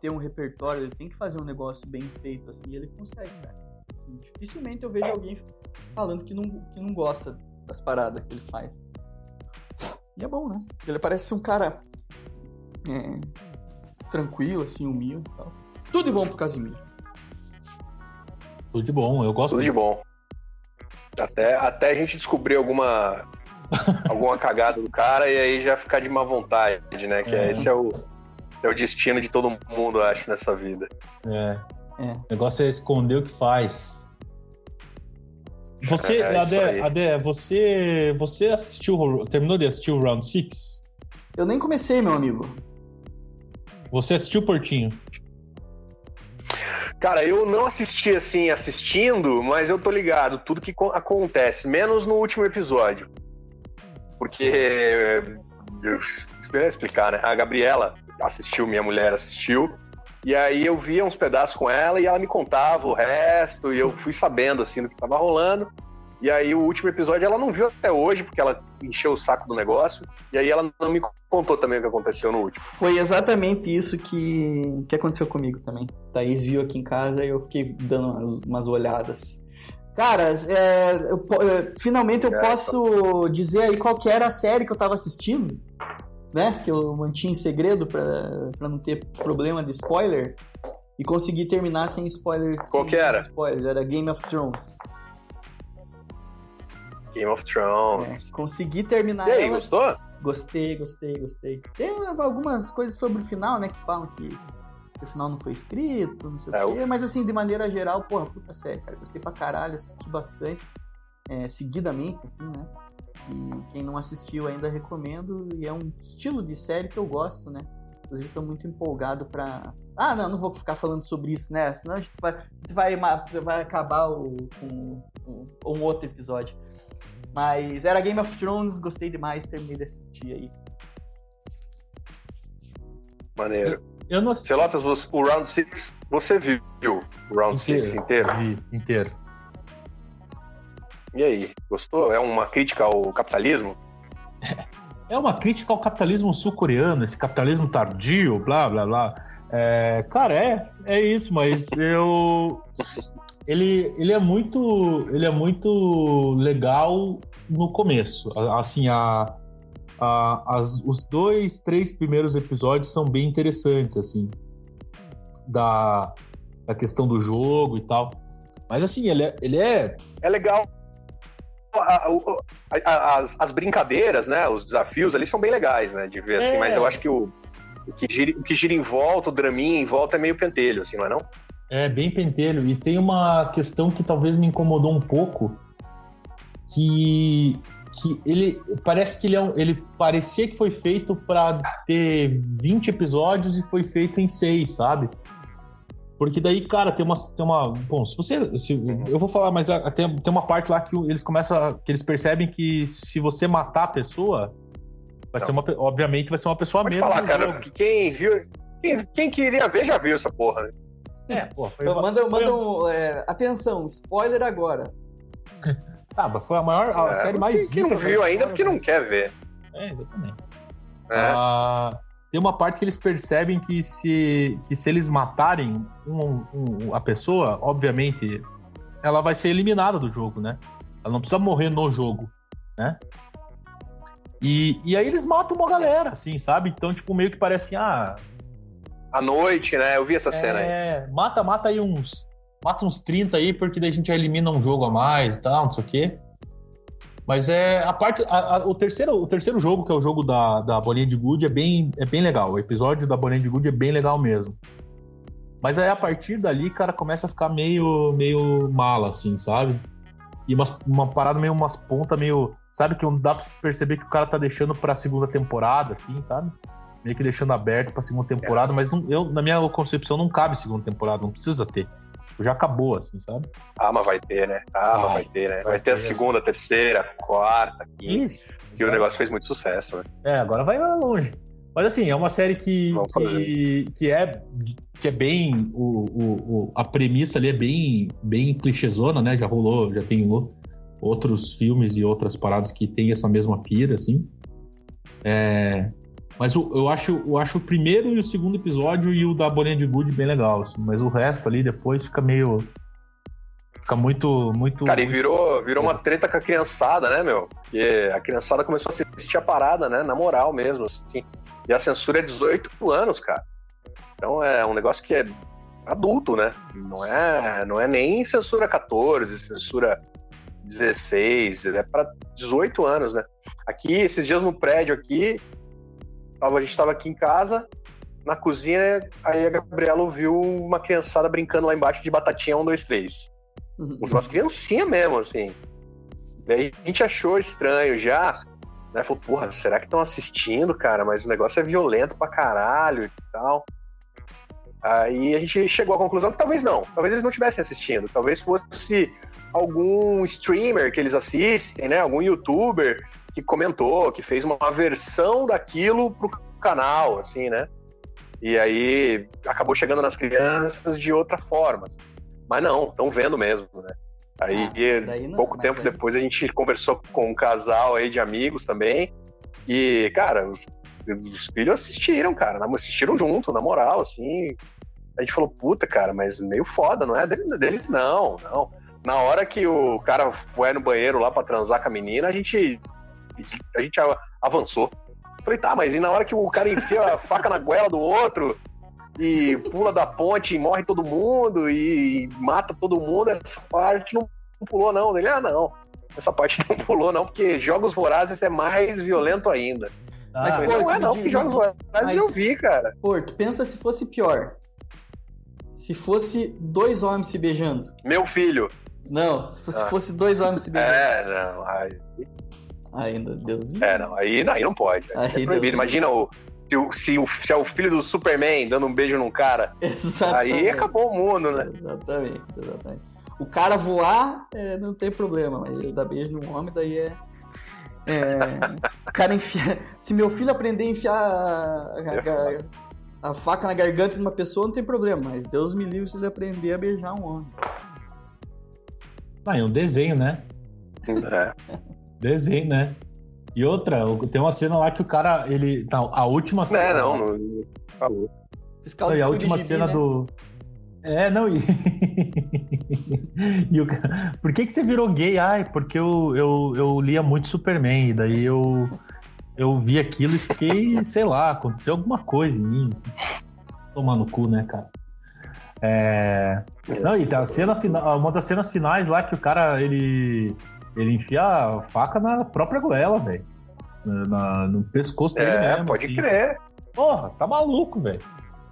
ter um repertório, ele tem que fazer um negócio bem feito, assim, e ele consegue, cara. Dificilmente eu vejo alguém falando que não, que não gosta das paradas que ele faz. E é bom, né? Ele parece ser um cara é, tranquilo, assim, humilde e tal. Tudo de bom pro Casimiro. Tudo de bom, eu gosto Tudo de bom. Até, até a gente descobrir alguma alguma cagada do cara e aí já ficar de má vontade, né? Que É. esse é o, é o destino de todo mundo, eu acho, nessa vida. É. É. O negócio é esconder o que faz. Você, É, Adé. Adé, você, você assistiu, terminou de assistir o Round 6? Eu nem comecei, meu amigo. Você assistiu o Portinho? Cara, eu não assisti assim, assistindo, mas eu tô ligado, tudo que co- acontece, menos no último episódio. Porque. Deus, Deixa eu explicar, né? A Gabriela assistiu, minha mulher assistiu. E aí eu via uns pedaços com ela e ela me contava o resto, e eu fui sabendo assim do que tava rolando. E aí o último episódio ela não viu até hoje, porque ela encheu o saco do negócio. E aí ela não me contou também o que aconteceu no último. Foi exatamente isso que, que aconteceu comigo também. Thaís viu aqui em casa e eu fiquei dando umas, umas olhadas. Cara, é, eu é, finalmente eu É, posso dizer aí qual que era a série que eu tava assistindo, né? Que eu mantinha em segredo pra, pra não ter problema de spoiler. E consegui terminar sem spoilers. Qual que era? Spoilers. Era Game of Thrones. Game of Thrones. É, consegui terminar E aí, ela- gostou? Gostei, gostei, gostei. Tem algumas coisas sobre o final, né, que falam que, que o final não foi escrito, não sei É, o quê, mas assim, de maneira geral, porra, puta série, cara. Gostei pra caralho, assisti bastante, é, seguidamente, assim, né. E quem não assistiu ainda recomendo, e é um estilo de série que eu gosto, né. Inclusive, tô muito empolgado pra. Ah, não, não vou ficar falando sobre isso, né? Senão a gente vai, a gente vai, vai acabar o, com, com um outro episódio. Mas era Game of Thrones, gostei demais, terminei de assistir aí. Maneiro. Eu não assisti Celotas, você- o Round 6, você viu o Round 6 inteiro? Vi, inteiro. E aí, gostou? É uma crítica ao capitalismo? É uma crítica ao capitalismo sul-coreano, esse capitalismo tardio, blá blá blá. É, cara, é, é isso, mas eu. Ele, ele é muito. Ele é muito legal no começo. Assim, a, a- as- os dois, três primeiros episódios são bem interessantes, assim. Da, da questão do jogo e tal. Mas assim, ele é, ele é É legal. A- a- as, as brincadeiras, né? Os desafios ali são bem legais, né? De ver, assim, É. mas eu acho que o, o, que gira, o que gira em volta, o draminha em volta é meio pentelho, assim, não é não? É, bem pentelho. E tem uma questão que talvez me incomodou um pouco, que, que ele parece que ele, é um, ele parecia que foi feito para ter 20 episódios e foi feito em 6, sabe? Porque daí, cara, tem uma. Tem uma bom, se você. Se, eu vou falar, mas a- tem, tem uma parte lá que eles começam. a- que eles percebem que se você matar a pessoa, vai Não. ser uma. Obviamente vai ser uma pessoa Pode mesmo. falar, cara, jogo. porque quem viu. Quem, quem queria ver já viu essa porra, né? É, pô, foi, manda, foi- manda um. é, atenção, spoiler agora. Ah, mas foi a maior. A É, série mais quem, quem não viu ainda história, porque não quer ver. É, exatamente. É. Ah, tem uma parte que eles percebem que se, que se eles matarem um- um- a pessoa, obviamente, ela vai ser eliminada do jogo, né? Ela não precisa morrer no jogo, né? E, e aí eles matam uma galera, assim, sabe? Então, tipo, meio que parece, ah, À noite, né? Eu vi essa cena aí. é, mata, mata aí uns. Mata uns 30 aí, porque daí a gente já elimina um jogo a mais e tal, não sei o quê. Mas é. A parte. a- a- o, terceiro, o terceiro jogo, que é o jogo da, da bolinha de gude, é bem, é bem legal. O episódio da bolinha de gude é bem legal mesmo. Mas aí a partir dali, cara, começa a ficar meio, meio mala, assim, sabe? E umas, uma parada meio, umas pontas meio. Sabe que não dá pra perceber que o cara tá deixando pra segunda temporada, assim, sabe? Meio que deixando aberto pra segunda temporada, mas não, eu, na minha concepção não cabe segunda temporada, não precisa ter. Já acabou, assim, sabe? Ah, mas vai ter, né? Ah, mas Vai. vai ter, né? Vai, Vai ter a ter. segunda, terceira, quarta, quinta. Isso. Que o negócio fez muito sucesso, né? É, agora vai longe. Mas assim, é uma série que, que, que é que é bem o, o, o- a premissa ali é bem bem clichêzona, né? Já rolou, já tem outros filmes e outras paradas que tem essa mesma pira, assim. É, mas eu acho, eu acho o primeiro e o segundo episódio e o da Bolinha de Good bem legal, assim, mas o resto ali depois fica meio fica muito muito Cara, e virou, virou uma treta com a criançada, né, meu? Porque a criançada começou a assistir a parada, né? Na moral mesmo, assim. E a censura é 18 anos, cara. Então é um negócio que é adulto, né? Não é, não é nem censura 14, censura 16, é pra 18 anos, né? Aqui, esses dias no prédio aqui, a gente tava aqui em casa, na cozinha, aí a Gabriela ouviu uma criançada brincando lá embaixo de batatinha 1, 2, 3 umas criancinhas mesmo, assim. Daí a gente achou estranho já, né? Falou, porra, será que estão assistindo, cara? Mas o negócio é violento pra caralho e tal. Aí a gente chegou à conclusão que talvez não, talvez eles não estivessem assistindo, talvez fosse algum streamer que eles assistem, né? Algum youtuber que comentou, que fez uma versão daquilo pro canal, assim, né? E aí acabou chegando nas crianças de outra forma. Mas não, estão vendo mesmo, né? Aí, Ah, não, pouco mas tempo aí- depois, a gente conversou com um casal aí de amigos também. E, cara, os, os filhos assistiram, cara. Assistiram junto, na moral, assim. A gente falou, puta, cara, mas meio foda, não é deles, deles não, não. Na hora que o cara foi no banheiro lá pra transar com a menina, a gente, a gente a- avançou. Falei, tá, mas e na hora que o cara enfia a faca na goela do outro e pula da ponte e morre todo mundo e mata todo mundo, essa parte não pulou, não. Ele, ah, não. Essa parte não pulou, não, porque Jogos Vorazes é mais violento ainda. Mas, Ah, Eu pô, não é, não, porque Jogos Vorazes mas- eu vi, cara. Pô, tu pensa se fosse pior. Se fosse dois homens se beijando. Meu filho. Não, se fosse, Ah. fosse dois homens se beijando. É, não. Aí, Ainda, Deus me é, não. Aí, aí não pode. Aí é proibido. Imagina o, se, o, se, o, se é o filho do Superman dando um beijo num cara. Exatamente. Aí acabou o mundo, né? Exatamente, exatamente. O cara voar é, não tem problema, mas ele dá beijo num homem, daí é. É. O cara enfia. Se meu filho aprender a enfiar a, a- a faca na garganta de uma pessoa, não tem problema, mas Deus me livre se ele aprender a beijar um homem. Ah, é um desenho, né? É. Desenho, né? E outra, tem uma cena lá que o cara, ele. Tá, a última Não, cena. é, não, não, não falou. Fiscal Não, e a de última gibi, cena né? do. É, não, e. e o. Por que, que você virou gay? Ai, porque eu, eu, eu lia muito Superman, e daí eu, eu vi aquilo e fiquei, sei lá, aconteceu alguma coisa em mim. Assim. Tomar no cu, né, cara? É... Não, e a cena final, uma das cenas finais lá que o cara ele, ele enfia a faca na própria goela, velho. No pescoço dele É, mesmo. pode assim. crer. Porra, tá maluco, velho.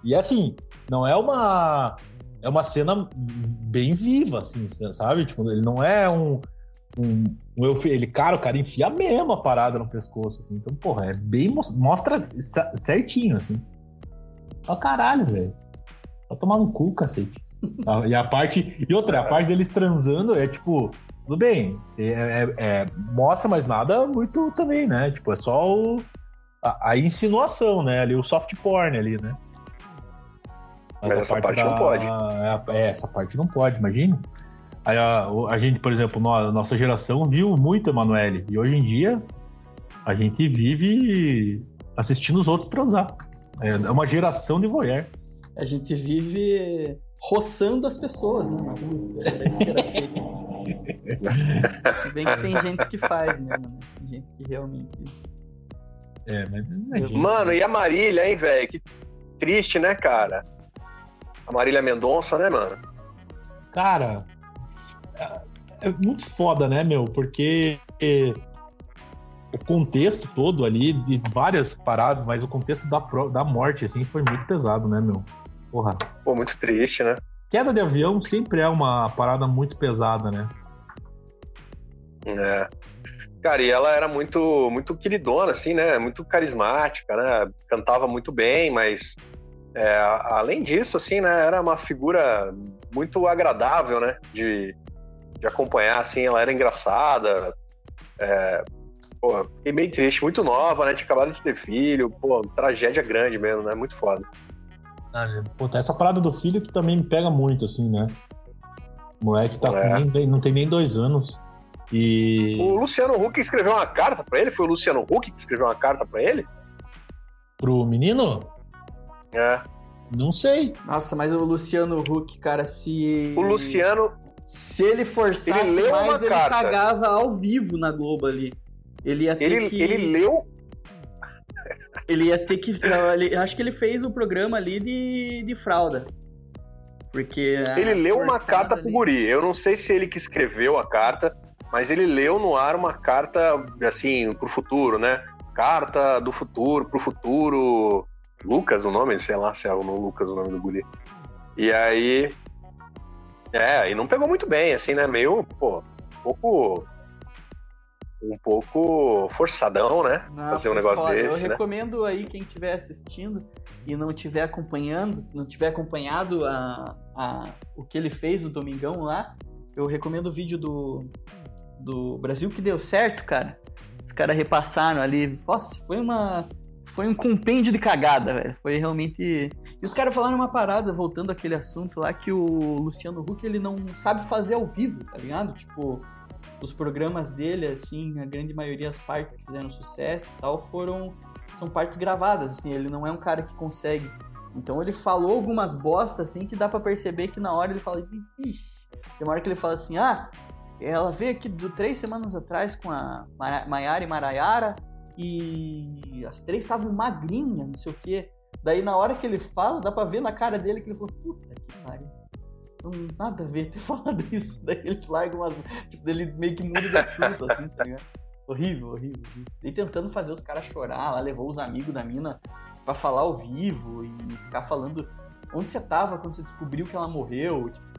E assim, não é uma. É uma cena bem viva, assim, sabe? Tipo, ele não é um. um, um ele, cara, o cara enfia mesmo a parada no pescoço, assim. Então, porra, é bem. mos- Mostra certinho, assim. Ó, caralho, velho. Vai tomar no cu, cacete. Ah, e a parte. E outra, a parte deles transando é tipo. Tudo bem, é, é- é- mostra, mas nada muito também, né? Tipo, é só o, a, a insinuação, né? Ali, o soft porn ali, né? Mas essa parte não pode. É, essa parte não pode, imagine. Aí a, a gente, por exemplo, a nossa geração viu muito Emanuele. E hoje em dia, a gente vive assistindo os outros transar. É é uma geração de voyeur. A gente vive roçando as pessoas, né? na rua. Era isso que era feito. Se bem que tem gente que faz mesmo, né? Tem gente que realmente. É, mas não é. Mano, e a Marília, hein, velho? Que triste, né, cara? A Marília Mendonça, né, mano? Cara, é- é muito foda, né, meu? Porque o contexto todo ali, de várias paradas, mas o contexto da, da morte, assim, foi muito pesado, né, meu? Porra. Pô, muito triste, né? Queda de avião sempre é uma parada muito pesada, né? É. Cara, e ela era muito, muito queridona, assim, né? Muito carismática, né? Cantava muito bem, mas é, além disso, assim, né? Era uma figura muito agradável, né? De, de acompanhar, assim. Ela era engraçada. É, pô, fiquei meio triste, muito nova, né? Tinha acabado de ter filho. Pô, tragédia grande mesmo, né? Muito foda. Puta, essa parada do filho que também me pega muito, assim, né? O moleque tá É. nem- não tem nem dois anos. E. O Luciano Huck escreveu uma carta pra ele? Foi o Luciano Huck que escreveu uma carta pra ele? Pro menino? É. Não sei. Nossa, mas o Luciano Huck, cara, se. O Luciano Se ele forçasse Ele leu mais, uma ele carta. cagava ao vivo na Globo ali. Ele ia ter Ele, que. ele leu. Ele ia ter que. eu- ele- acho que ele fez o programa ali de, de fralda. Porque. Ele leu uma carta pro ali- guri. Eu não sei se ele que escreveu a carta, mas ele leu no ar uma carta, assim, pro futuro, né? Carta do futuro, pro futuro. Lucas, o nome? Sei lá se é o Lucas o nome do guri. E aí. É, e não pegou muito bem, assim, né? Meio, pô, um pouco. Um pouco forçadão, né? Não, Fazer um negócio foda. Eu desse, né? recomendo aí quem estiver assistindo e não estiver acompanhando, não tiver acompanhado a, a, o que ele fez no Domingão lá, eu recomendo o vídeo do, do Brasil que deu certo, cara. Os caras repassaram ali. Nossa, foi uma. Foi um compêndio de cagada, velho. Foi realmente. E os caras falaram uma parada, voltando àquele assunto lá, que o Luciano Huck ele não sabe fazer ao vivo, tá ligado? Tipo, os programas dele, assim, a grande maioria, as partes que fizeram sucesso e tal, foram. São partes gravadas, assim, ele não é um cara que consegue. Então ele falou algumas bostas, assim, que dá pra perceber que na hora ele fala. Tem uma hora que ele fala assim, ah, ela veio aqui do, três semanas atrás com a Maiara e Maraiara e as três estavam magrinhas, não sei o quê. Daí na hora que ele fala, dá pra ver na cara dele que ele falou, puta que pariu. Não nada a ver ter falado isso. Daí ele larga umas. Tipo, ele meio que muda de assunto, assim, tá ligado? Horrível, horrível, horrível. E tentando fazer os caras chorar, lá levou os amigos da mina pra falar ao vivo e ficar falando onde você tava quando você descobriu que ela morreu. Tipo,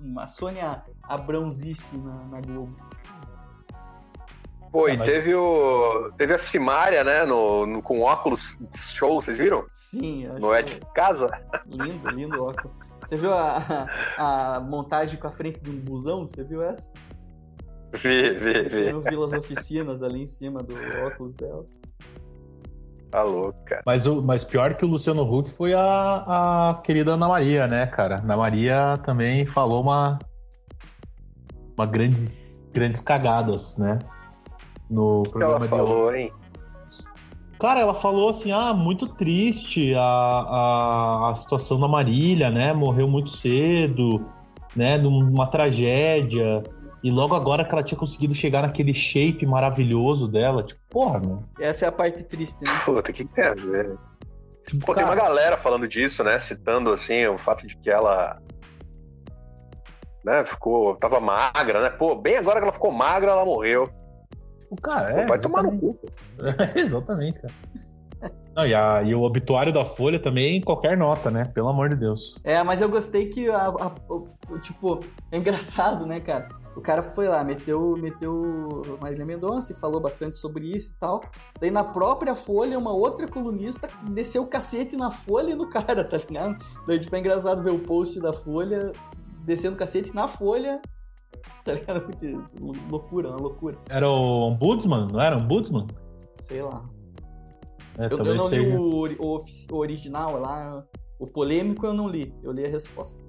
uma Sônia Abrãozice na, na Globo. Pô, Ah, e mas- teve o. Teve a Simária, né? No, no- com óculos show, vocês viram? Sim, eu acho No é de casa? lindo, lindo óculos. Você viu a, a, a montagem com a frente de um busão? Você viu essa? Vi, vi, vi. Tem o Vilas Oficinas ali em cima do óculos dela. Tá louco, cara. Mas, o, mas pior que o Luciano Huck foi a, a querida Ana Maria, né, cara? Ana Maria também falou uma. Uma grandes, grandes cagadas, né? No O que programa ela de falou, hein? Cara, ela falou assim: ah, muito triste a, a, a situação da Marília, né? Morreu muito cedo, né? Numa tragédia. E logo agora que ela tinha conseguido chegar naquele shape maravilhoso dela. Tipo, porra, meu. Essa é a parte triste, né? Puta, o que tem a ver? Tipo, Pô, tem uma cara, galera falando disso, né? Citando, assim, o fato de que ela. Né, ficou. Tava magra, né? Pô, bem agora que ela ficou magra, ela morreu. tipo, cara, Pô, é. vai tomar no exatamente. cu. pô. exatamente, cara. Não, e, a- e o obituário da Folha também, qualquer nota, né? Pelo amor de Deus. É, mas eu gostei que, a, a- o- tipo, é engraçado, né, cara? O cara foi lá, meteu, meteu Marília Mendonça e falou bastante sobre isso e tal. Daí na própria Folha, uma outra colunista desceu o cacete na Folha e no cara, tá ligado? Daí, tipo, é engraçado ver o post da Folha descendo o cacete na Folha. Tá ligado? Muito loucura, uma loucura. Era o Ombudsman, não era? Ombudsman? Sei lá. É, Eu, eu não li seja. o, ori- o ofici- o original lá, o polêmico eu não li. Eu li a resposta.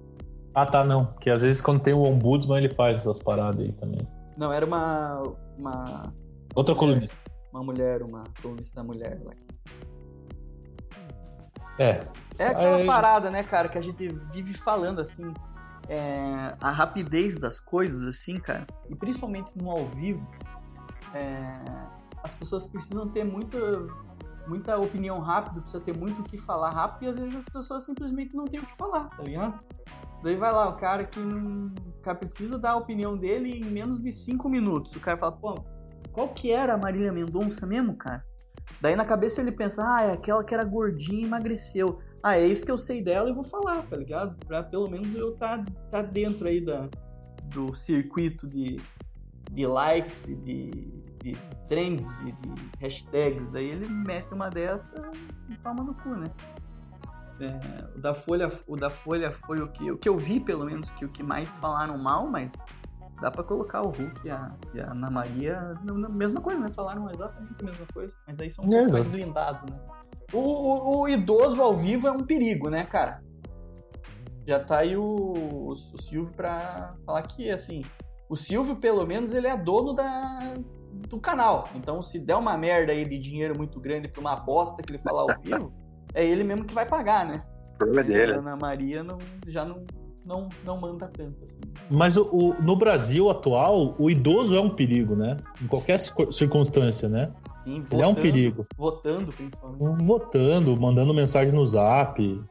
Ah, tá, não. Porque às vezes quando tem o Ombudsman ele faz essas paradas aí também. Não, era uma. uma Outra colunista. uma mulher, uma colunista mulher lá. É. É aquela Aí- parada, né, cara, que a gente vive falando assim. é, a rapidez das coisas, assim, cara, e principalmente no ao vivo, é, as pessoas precisam ter muita, muita opinião rápida, precisa ter muito o que falar rápido, e às vezes as pessoas simplesmente não têm o que falar, tá ligado? Daí vai lá, o cara que não. O cara precisa dar a opinião dele em menos de cinco minutos. O cara fala, pô, qual que era a Marília Mendonça mesmo, cara? Daí na cabeça ele pensa, ah, é aquela que era gordinha e emagreceu. Ah, é isso que eu sei dela e vou falar, tá ligado? Pra pelo menos eu tá, tá dentro aí da, do circuito de, de likes e de, de trends e de hashtags. Daí ele mete uma dessa e toma no cu, né? É, o, da Folha, o da Folha foi o que, o que eu vi, pelo menos, que o que mais falaram mal, mas dá pra colocar o Hulk e a, e a Ana Maria na, mesma coisa, né? Falaram exatamente a mesma coisa, mas aí são um pouco mais blindados, né? O, o, o idoso ao vivo é um perigo, né, cara? Já tá aí o, o, o Silvio pra falar que, assim, o Silvio, pelo menos, ele é dono da, do canal. Então, se der uma merda aí de dinheiro muito grande pra uma bosta que ele falar ao vivo, é ele mesmo que vai pagar, né? O problema é Mas dele. a Ana Maria não, já não, não, não manda tanto, assim. Mas o, o- no Brasil atual, o idoso é um perigo, né? Em qualquer circun- circunstância, né? Sim, Ele é um perigo. Votando, principalmente. Votando, mandando mensagem no zap,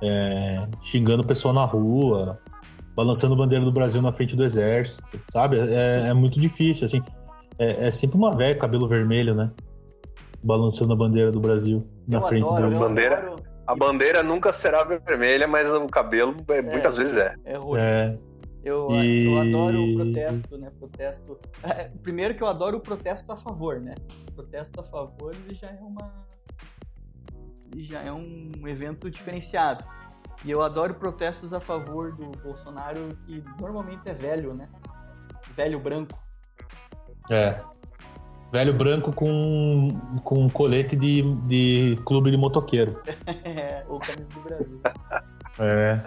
é, xingando pessoa na rua, balançando bandeira do Brasil na frente do exército, sabe? É, é muito difícil, assim. É, é sempre uma velha, cabelo vermelho, né? Balançando a bandeira do Brasil na Eu frente adoro, do. Bandeira. adoro. A bandeira nunca será vermelha, mas o cabelo é, muitas vezes é. É roxo. É, Eu, E- eu adoro o protesto, né? Protesto. É, Primeiro que eu adoro o protesto a favor, né? O protesto a favor ele já é uma. Ele já é um evento diferenciado. E eu adoro protestos a favor do Bolsonaro, que normalmente é velho, né? Velho branco. É. Velho branco com, com colete de, de clube de motoqueiro. É, ou camisa do Brasil. É.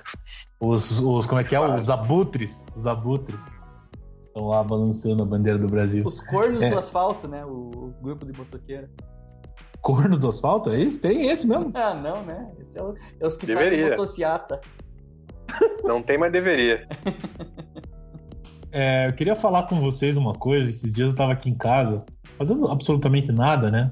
Os, os. Como é que é? Os abutres. Os abutres. Estão lá balançando a bandeira do Brasil. Os cornos É. do asfalto, né? O, o grupo de motoqueiro. Corno do asfalto? É isso? Tem esse mesmo? Ah, não, né? Esse é, o- é os que Deveria. fazem motociata. Não tem, mas deveria. É, eu queria falar com vocês uma coisa. Esses dias eu tava aqui em casa, fazendo absolutamente nada, né?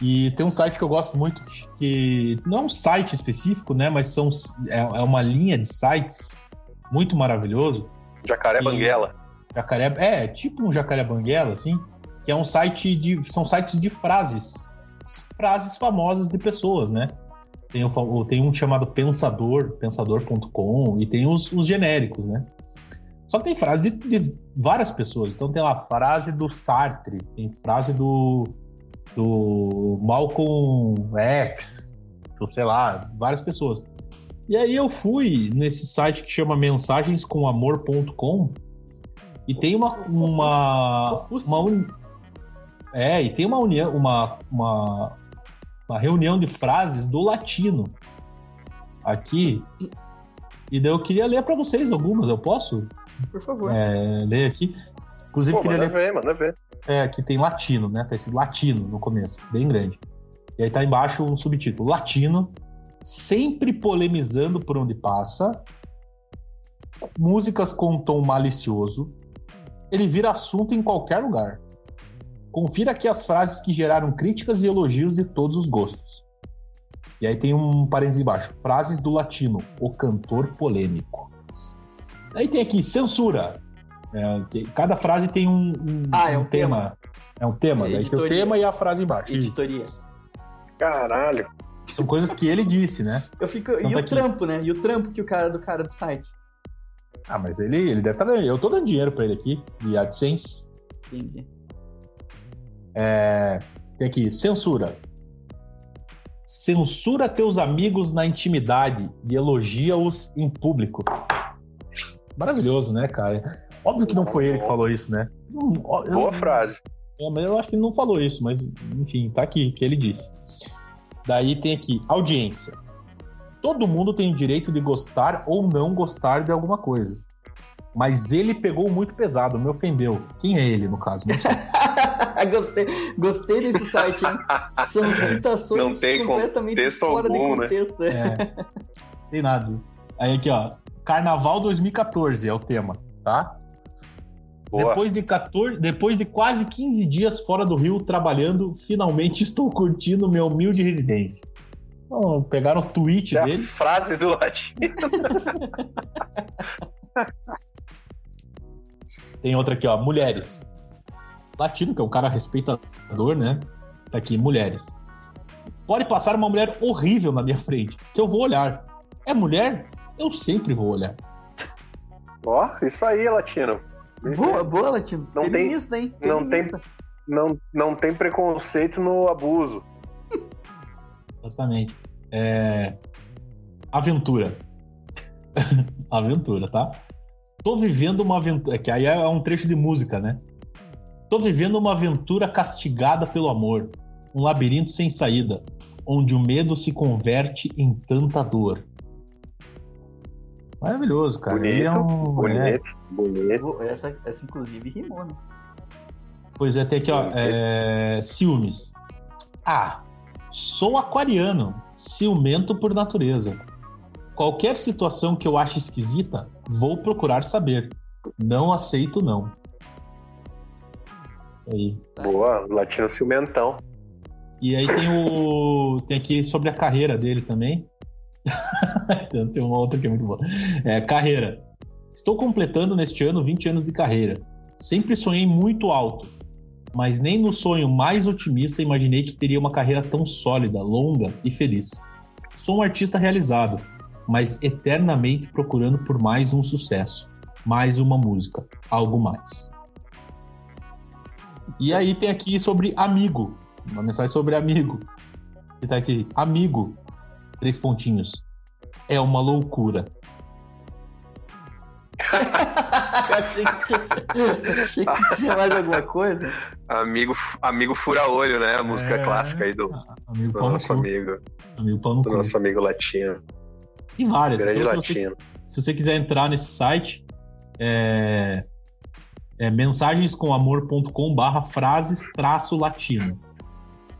E tem um site que eu gosto muito, que não é um site específico, né? Mas são, é, é uma linha de sites muito maravilhoso. Jacaré E- Banguela. Jacaré, é, tipo um jacaré banguela, assim, que é um site de. São sites de frases. Frases famosas de pessoas, né? Tem, o- tem um chamado Pensador, pensador.com, e tem os, os genéricos, né? Só que tem frase de, de várias pessoas. Então tem lá frase do Sartre, tem frase do, do Malcolm X, ou sei lá, várias pessoas. E aí eu fui nesse site que chama mensagenscomamor.com e tem uma uma, uma é e tem uma união uma, uma uma reunião de frases do latino aqui e daí eu queria ler para vocês algumas eu posso Por favor. é, ler aqui inclusive Pô, queria ler ver, manda ver. é, aqui tem latino, né? Tá escrito latino no começo, bem grande. E aí tá embaixo um subtítulo: Latino, sempre polemizando por onde passa, músicas com tom malicioso, ele vira assunto em qualquer lugar. Confira aqui as frases que geraram críticas e elogios de todos os gostos. E aí tem um parênteses embaixo: frases do latino, o cantor polêmico. Aí tem aqui censura. É, que- cada frase tem um, um- Ah, é um um tema. É um tema, É daí tem o editoria. tema e a frase embaixo. Isso. Editoria. Caralho. São coisas que ele disse, né? Eu fico. Então e tá o aqui. trampo, né? E o trampo que o cara do cara do site. Ah, mas ele, ele deve estar ganhando. Eu tô dando dinheiro pra ele aqui, de AdSense. Entendi. É, tem aqui, censura. Censura teus amigos na intimidade e elogia-os em público. Maravilhoso, né, cara? Óbvio que não foi ele que falou isso, né? Eu- Boa frase. É, mas eu acho que ele não falou isso, mas enfim, tá aqui, que ele disse. Daí tem aqui, audiência. Todo mundo tem o direito de gostar ou não gostar de alguma coisa. Mas ele pegou muito pesado, me ofendeu. Quem é ele, no caso? Não sei. gostei, gostei desse site, hein? São citações Não tem completamente fora algum, de né? contexto. É, tem nada. Aí aqui, ó. Carnaval 2014 é o tema, tá? Boa. Depois de, 14, depois de quase 15 dias fora do Rio trabalhando, finalmente estou curtindo minha humilde residência. Então, pegaram o tweet É a dele. frase do latim. Tem outra aqui, ó. Mulheres. Latino, que é um cara respeitador, né? Tá aqui, mulheres. Pode passar uma mulher horrível na minha frente, que eu vou olhar. É mulher? Eu sempre vou olhar. Ó, isso aí, latino. Boa, boa, Latino. Não tem- Feminista, hein? não tem- Feminista. Não, não tem preconceito no abuso. Exatamente. É... Aventura. aventura, tá? Tô vivendo uma aventura. Que aí é um trecho de música, né? Tô vivendo uma aventura castigada pelo amor. Um labirinto sem saída. Onde o medo se converte em tanta dor. Maravilhoso, cara. Bonito, Ele é um- é. Bonito, bonito. Essa, essa, inclusive, rimou, né? Pois é, tem aqui, ó. é, Ciúmes. Ah, sou aquariano, ciumento por natureza. Qualquer situação que eu ache esquisita, vou procurar saber. Não aceito, não. Aí. Boa, latino ciumentão. E aí tem o. Tem aqui sobre a carreira dele também. tem uma outra que é muito boa. É, carreira. Estou completando neste ano 20 anos de carreira. Sempre sonhei muito alto, mas nem no sonho mais otimista imaginei que teria uma carreira tão sólida, longa e feliz. Sou um artista realizado, mas eternamente procurando por mais um sucesso, mais uma música, algo mais. E aí tem aqui sobre amigo, uma mensagem sobre amigo. Que tá aqui, amigo, três pontinhos. É uma loucura. achei, que tinha, achei que tinha mais alguma coisa. Amigo, amigo fura-olho, né? A música É. clássica aí do, Amigo do nosso cu. amigo. Amigo pau no Do nosso amigo latino. Tem várias. Grande Então, se, você, latino. se você quiser entrar nesse site, é, é mensagenscomamor.com barra frases traço latino.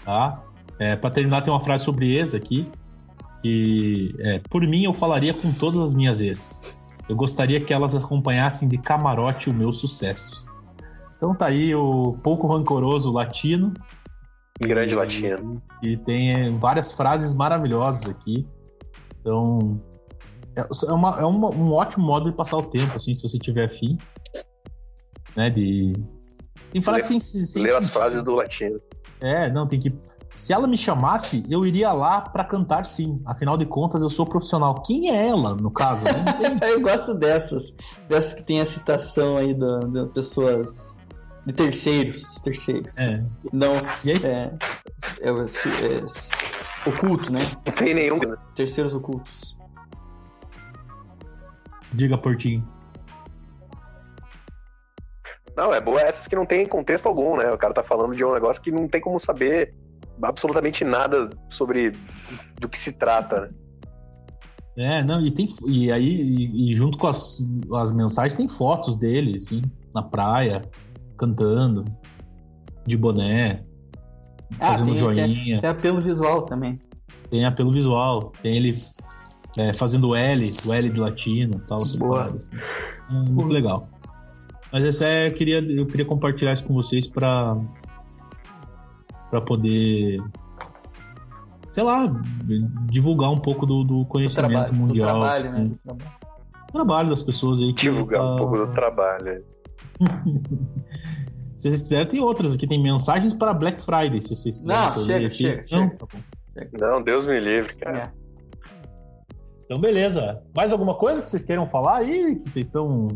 Tá? É, para terminar, tem uma frase sobre ex aqui. Que é, por mim eu falaria com todas as minhas ex. Eu gostaria que elas acompanhassem de camarote o meu sucesso. Então tá aí o pouco rancoroso latino. Grande latino. E tem é, várias frases maravilhosas aqui. Então, é, é uma- é uma- um ótimo modo de passar o tempo, assim, se você tiver afim. Né, de... Tem frases sem, sem Ler as frases do latino. É, não, tem que... Se ela me chamasse, eu iria lá pra cantar sim. Afinal de contas, eu sou profissional. Quem é ela, no caso? Eu gosto dessas. Dessas que tem a citação aí de, pessoas. De terceiros. Terceiros. É. Não. E aí? É, é, o- é, oculto, né? Não tem nenhum. Terceiros ocultos. Diga, Portinho. Não, é boa essas que não tem contexto algum, né? O cara tá falando de um negócio que não tem como saber absolutamente nada sobre do que se trata, né? É, não, e tem e aí e, e junto com as, as mensagens tem fotos dele, assim, na praia, cantando, de boné, fazendo tem, joinha, Tem, tem apelo visual também. tem apelo visual, tem ele é, fazendo o L, o L de latino, tal, essas Boa. paradas, assim. É, muito legal. Mas essa é, eu queria eu queria compartilhar isso com vocês para para poder sei lá, divulgar um pouco do, do Do conhecimento trabalho, mundial. do trabalho, né? assim, Do trabalho. trabalho das pessoas aí que Divulgar um ah, pouco do trabalho. Se vocês quiserem, tem outras aqui. Tem mensagens para Black Friday, se vocês quiserem. Não, chega, aqui. chega, Não? chega. Tá bom. Não, Deus me livre, cara. É. Então, beleza. Mais alguma coisa que vocês queiram falar aí? Que vocês estão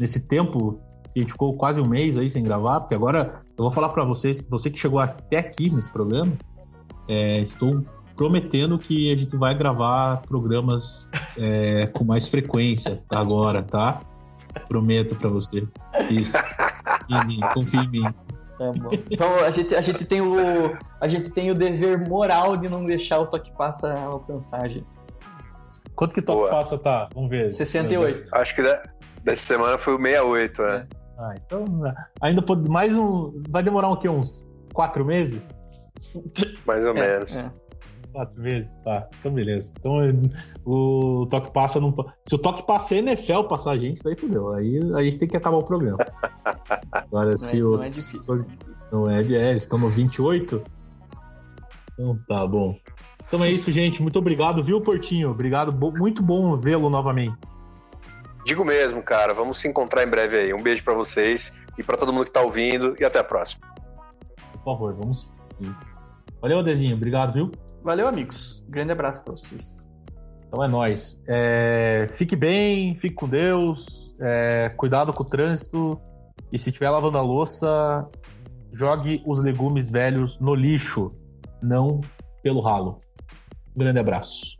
nesse tempo a gente ficou quase um mês aí sem gravar? Porque agora eu vou falar pra vocês, você que chegou até aqui nesse programa, é, estou prometendo que a gente vai gravar programas é, com mais frequência agora, tá? Prometo pra você. Isso. Confia em mim, confia em mim. Bom. Então a gente, a, gente tem o, a gente tem o dever moral de não deixar o toque passa alcançar a gente. Quanto que toque Boa. passa tá? Vamos ver. 68. Acho que da- dessa semana foi o 68, né? Ah, então ainda pode mais um. Vai demorar o quê? Uns quatro meses? Mais ou É, menos. é. Quatro meses? Tá. Então beleza. Então o toque passa não. Se o toque passa e a NFL passar a gente, daí fudeu. Aí a gente tem que acabar o programa. Agora, Não, se é, o. não é difícil. Não é, é, eles estão no 28. Então tá bom. Então é isso, gente. Muito obrigado, viu, Portinho? Obrigado. Bo- muito bom vê-lo novamente. Digo mesmo, cara. Vamos se encontrar em breve aí. Um beijo pra vocês e pra todo mundo que tá ouvindo e até a próxima. Por favor, vamos. Valeu, Adezinho. Obrigado, viu? Valeu, amigos. Grande abraço pra vocês. Então é nóis. É, fique bem, fique com Deus. é, cuidado com o trânsito. E se estiver lavando a louça, jogue os legumes velhos no lixo, não pelo ralo. Um grande abraço.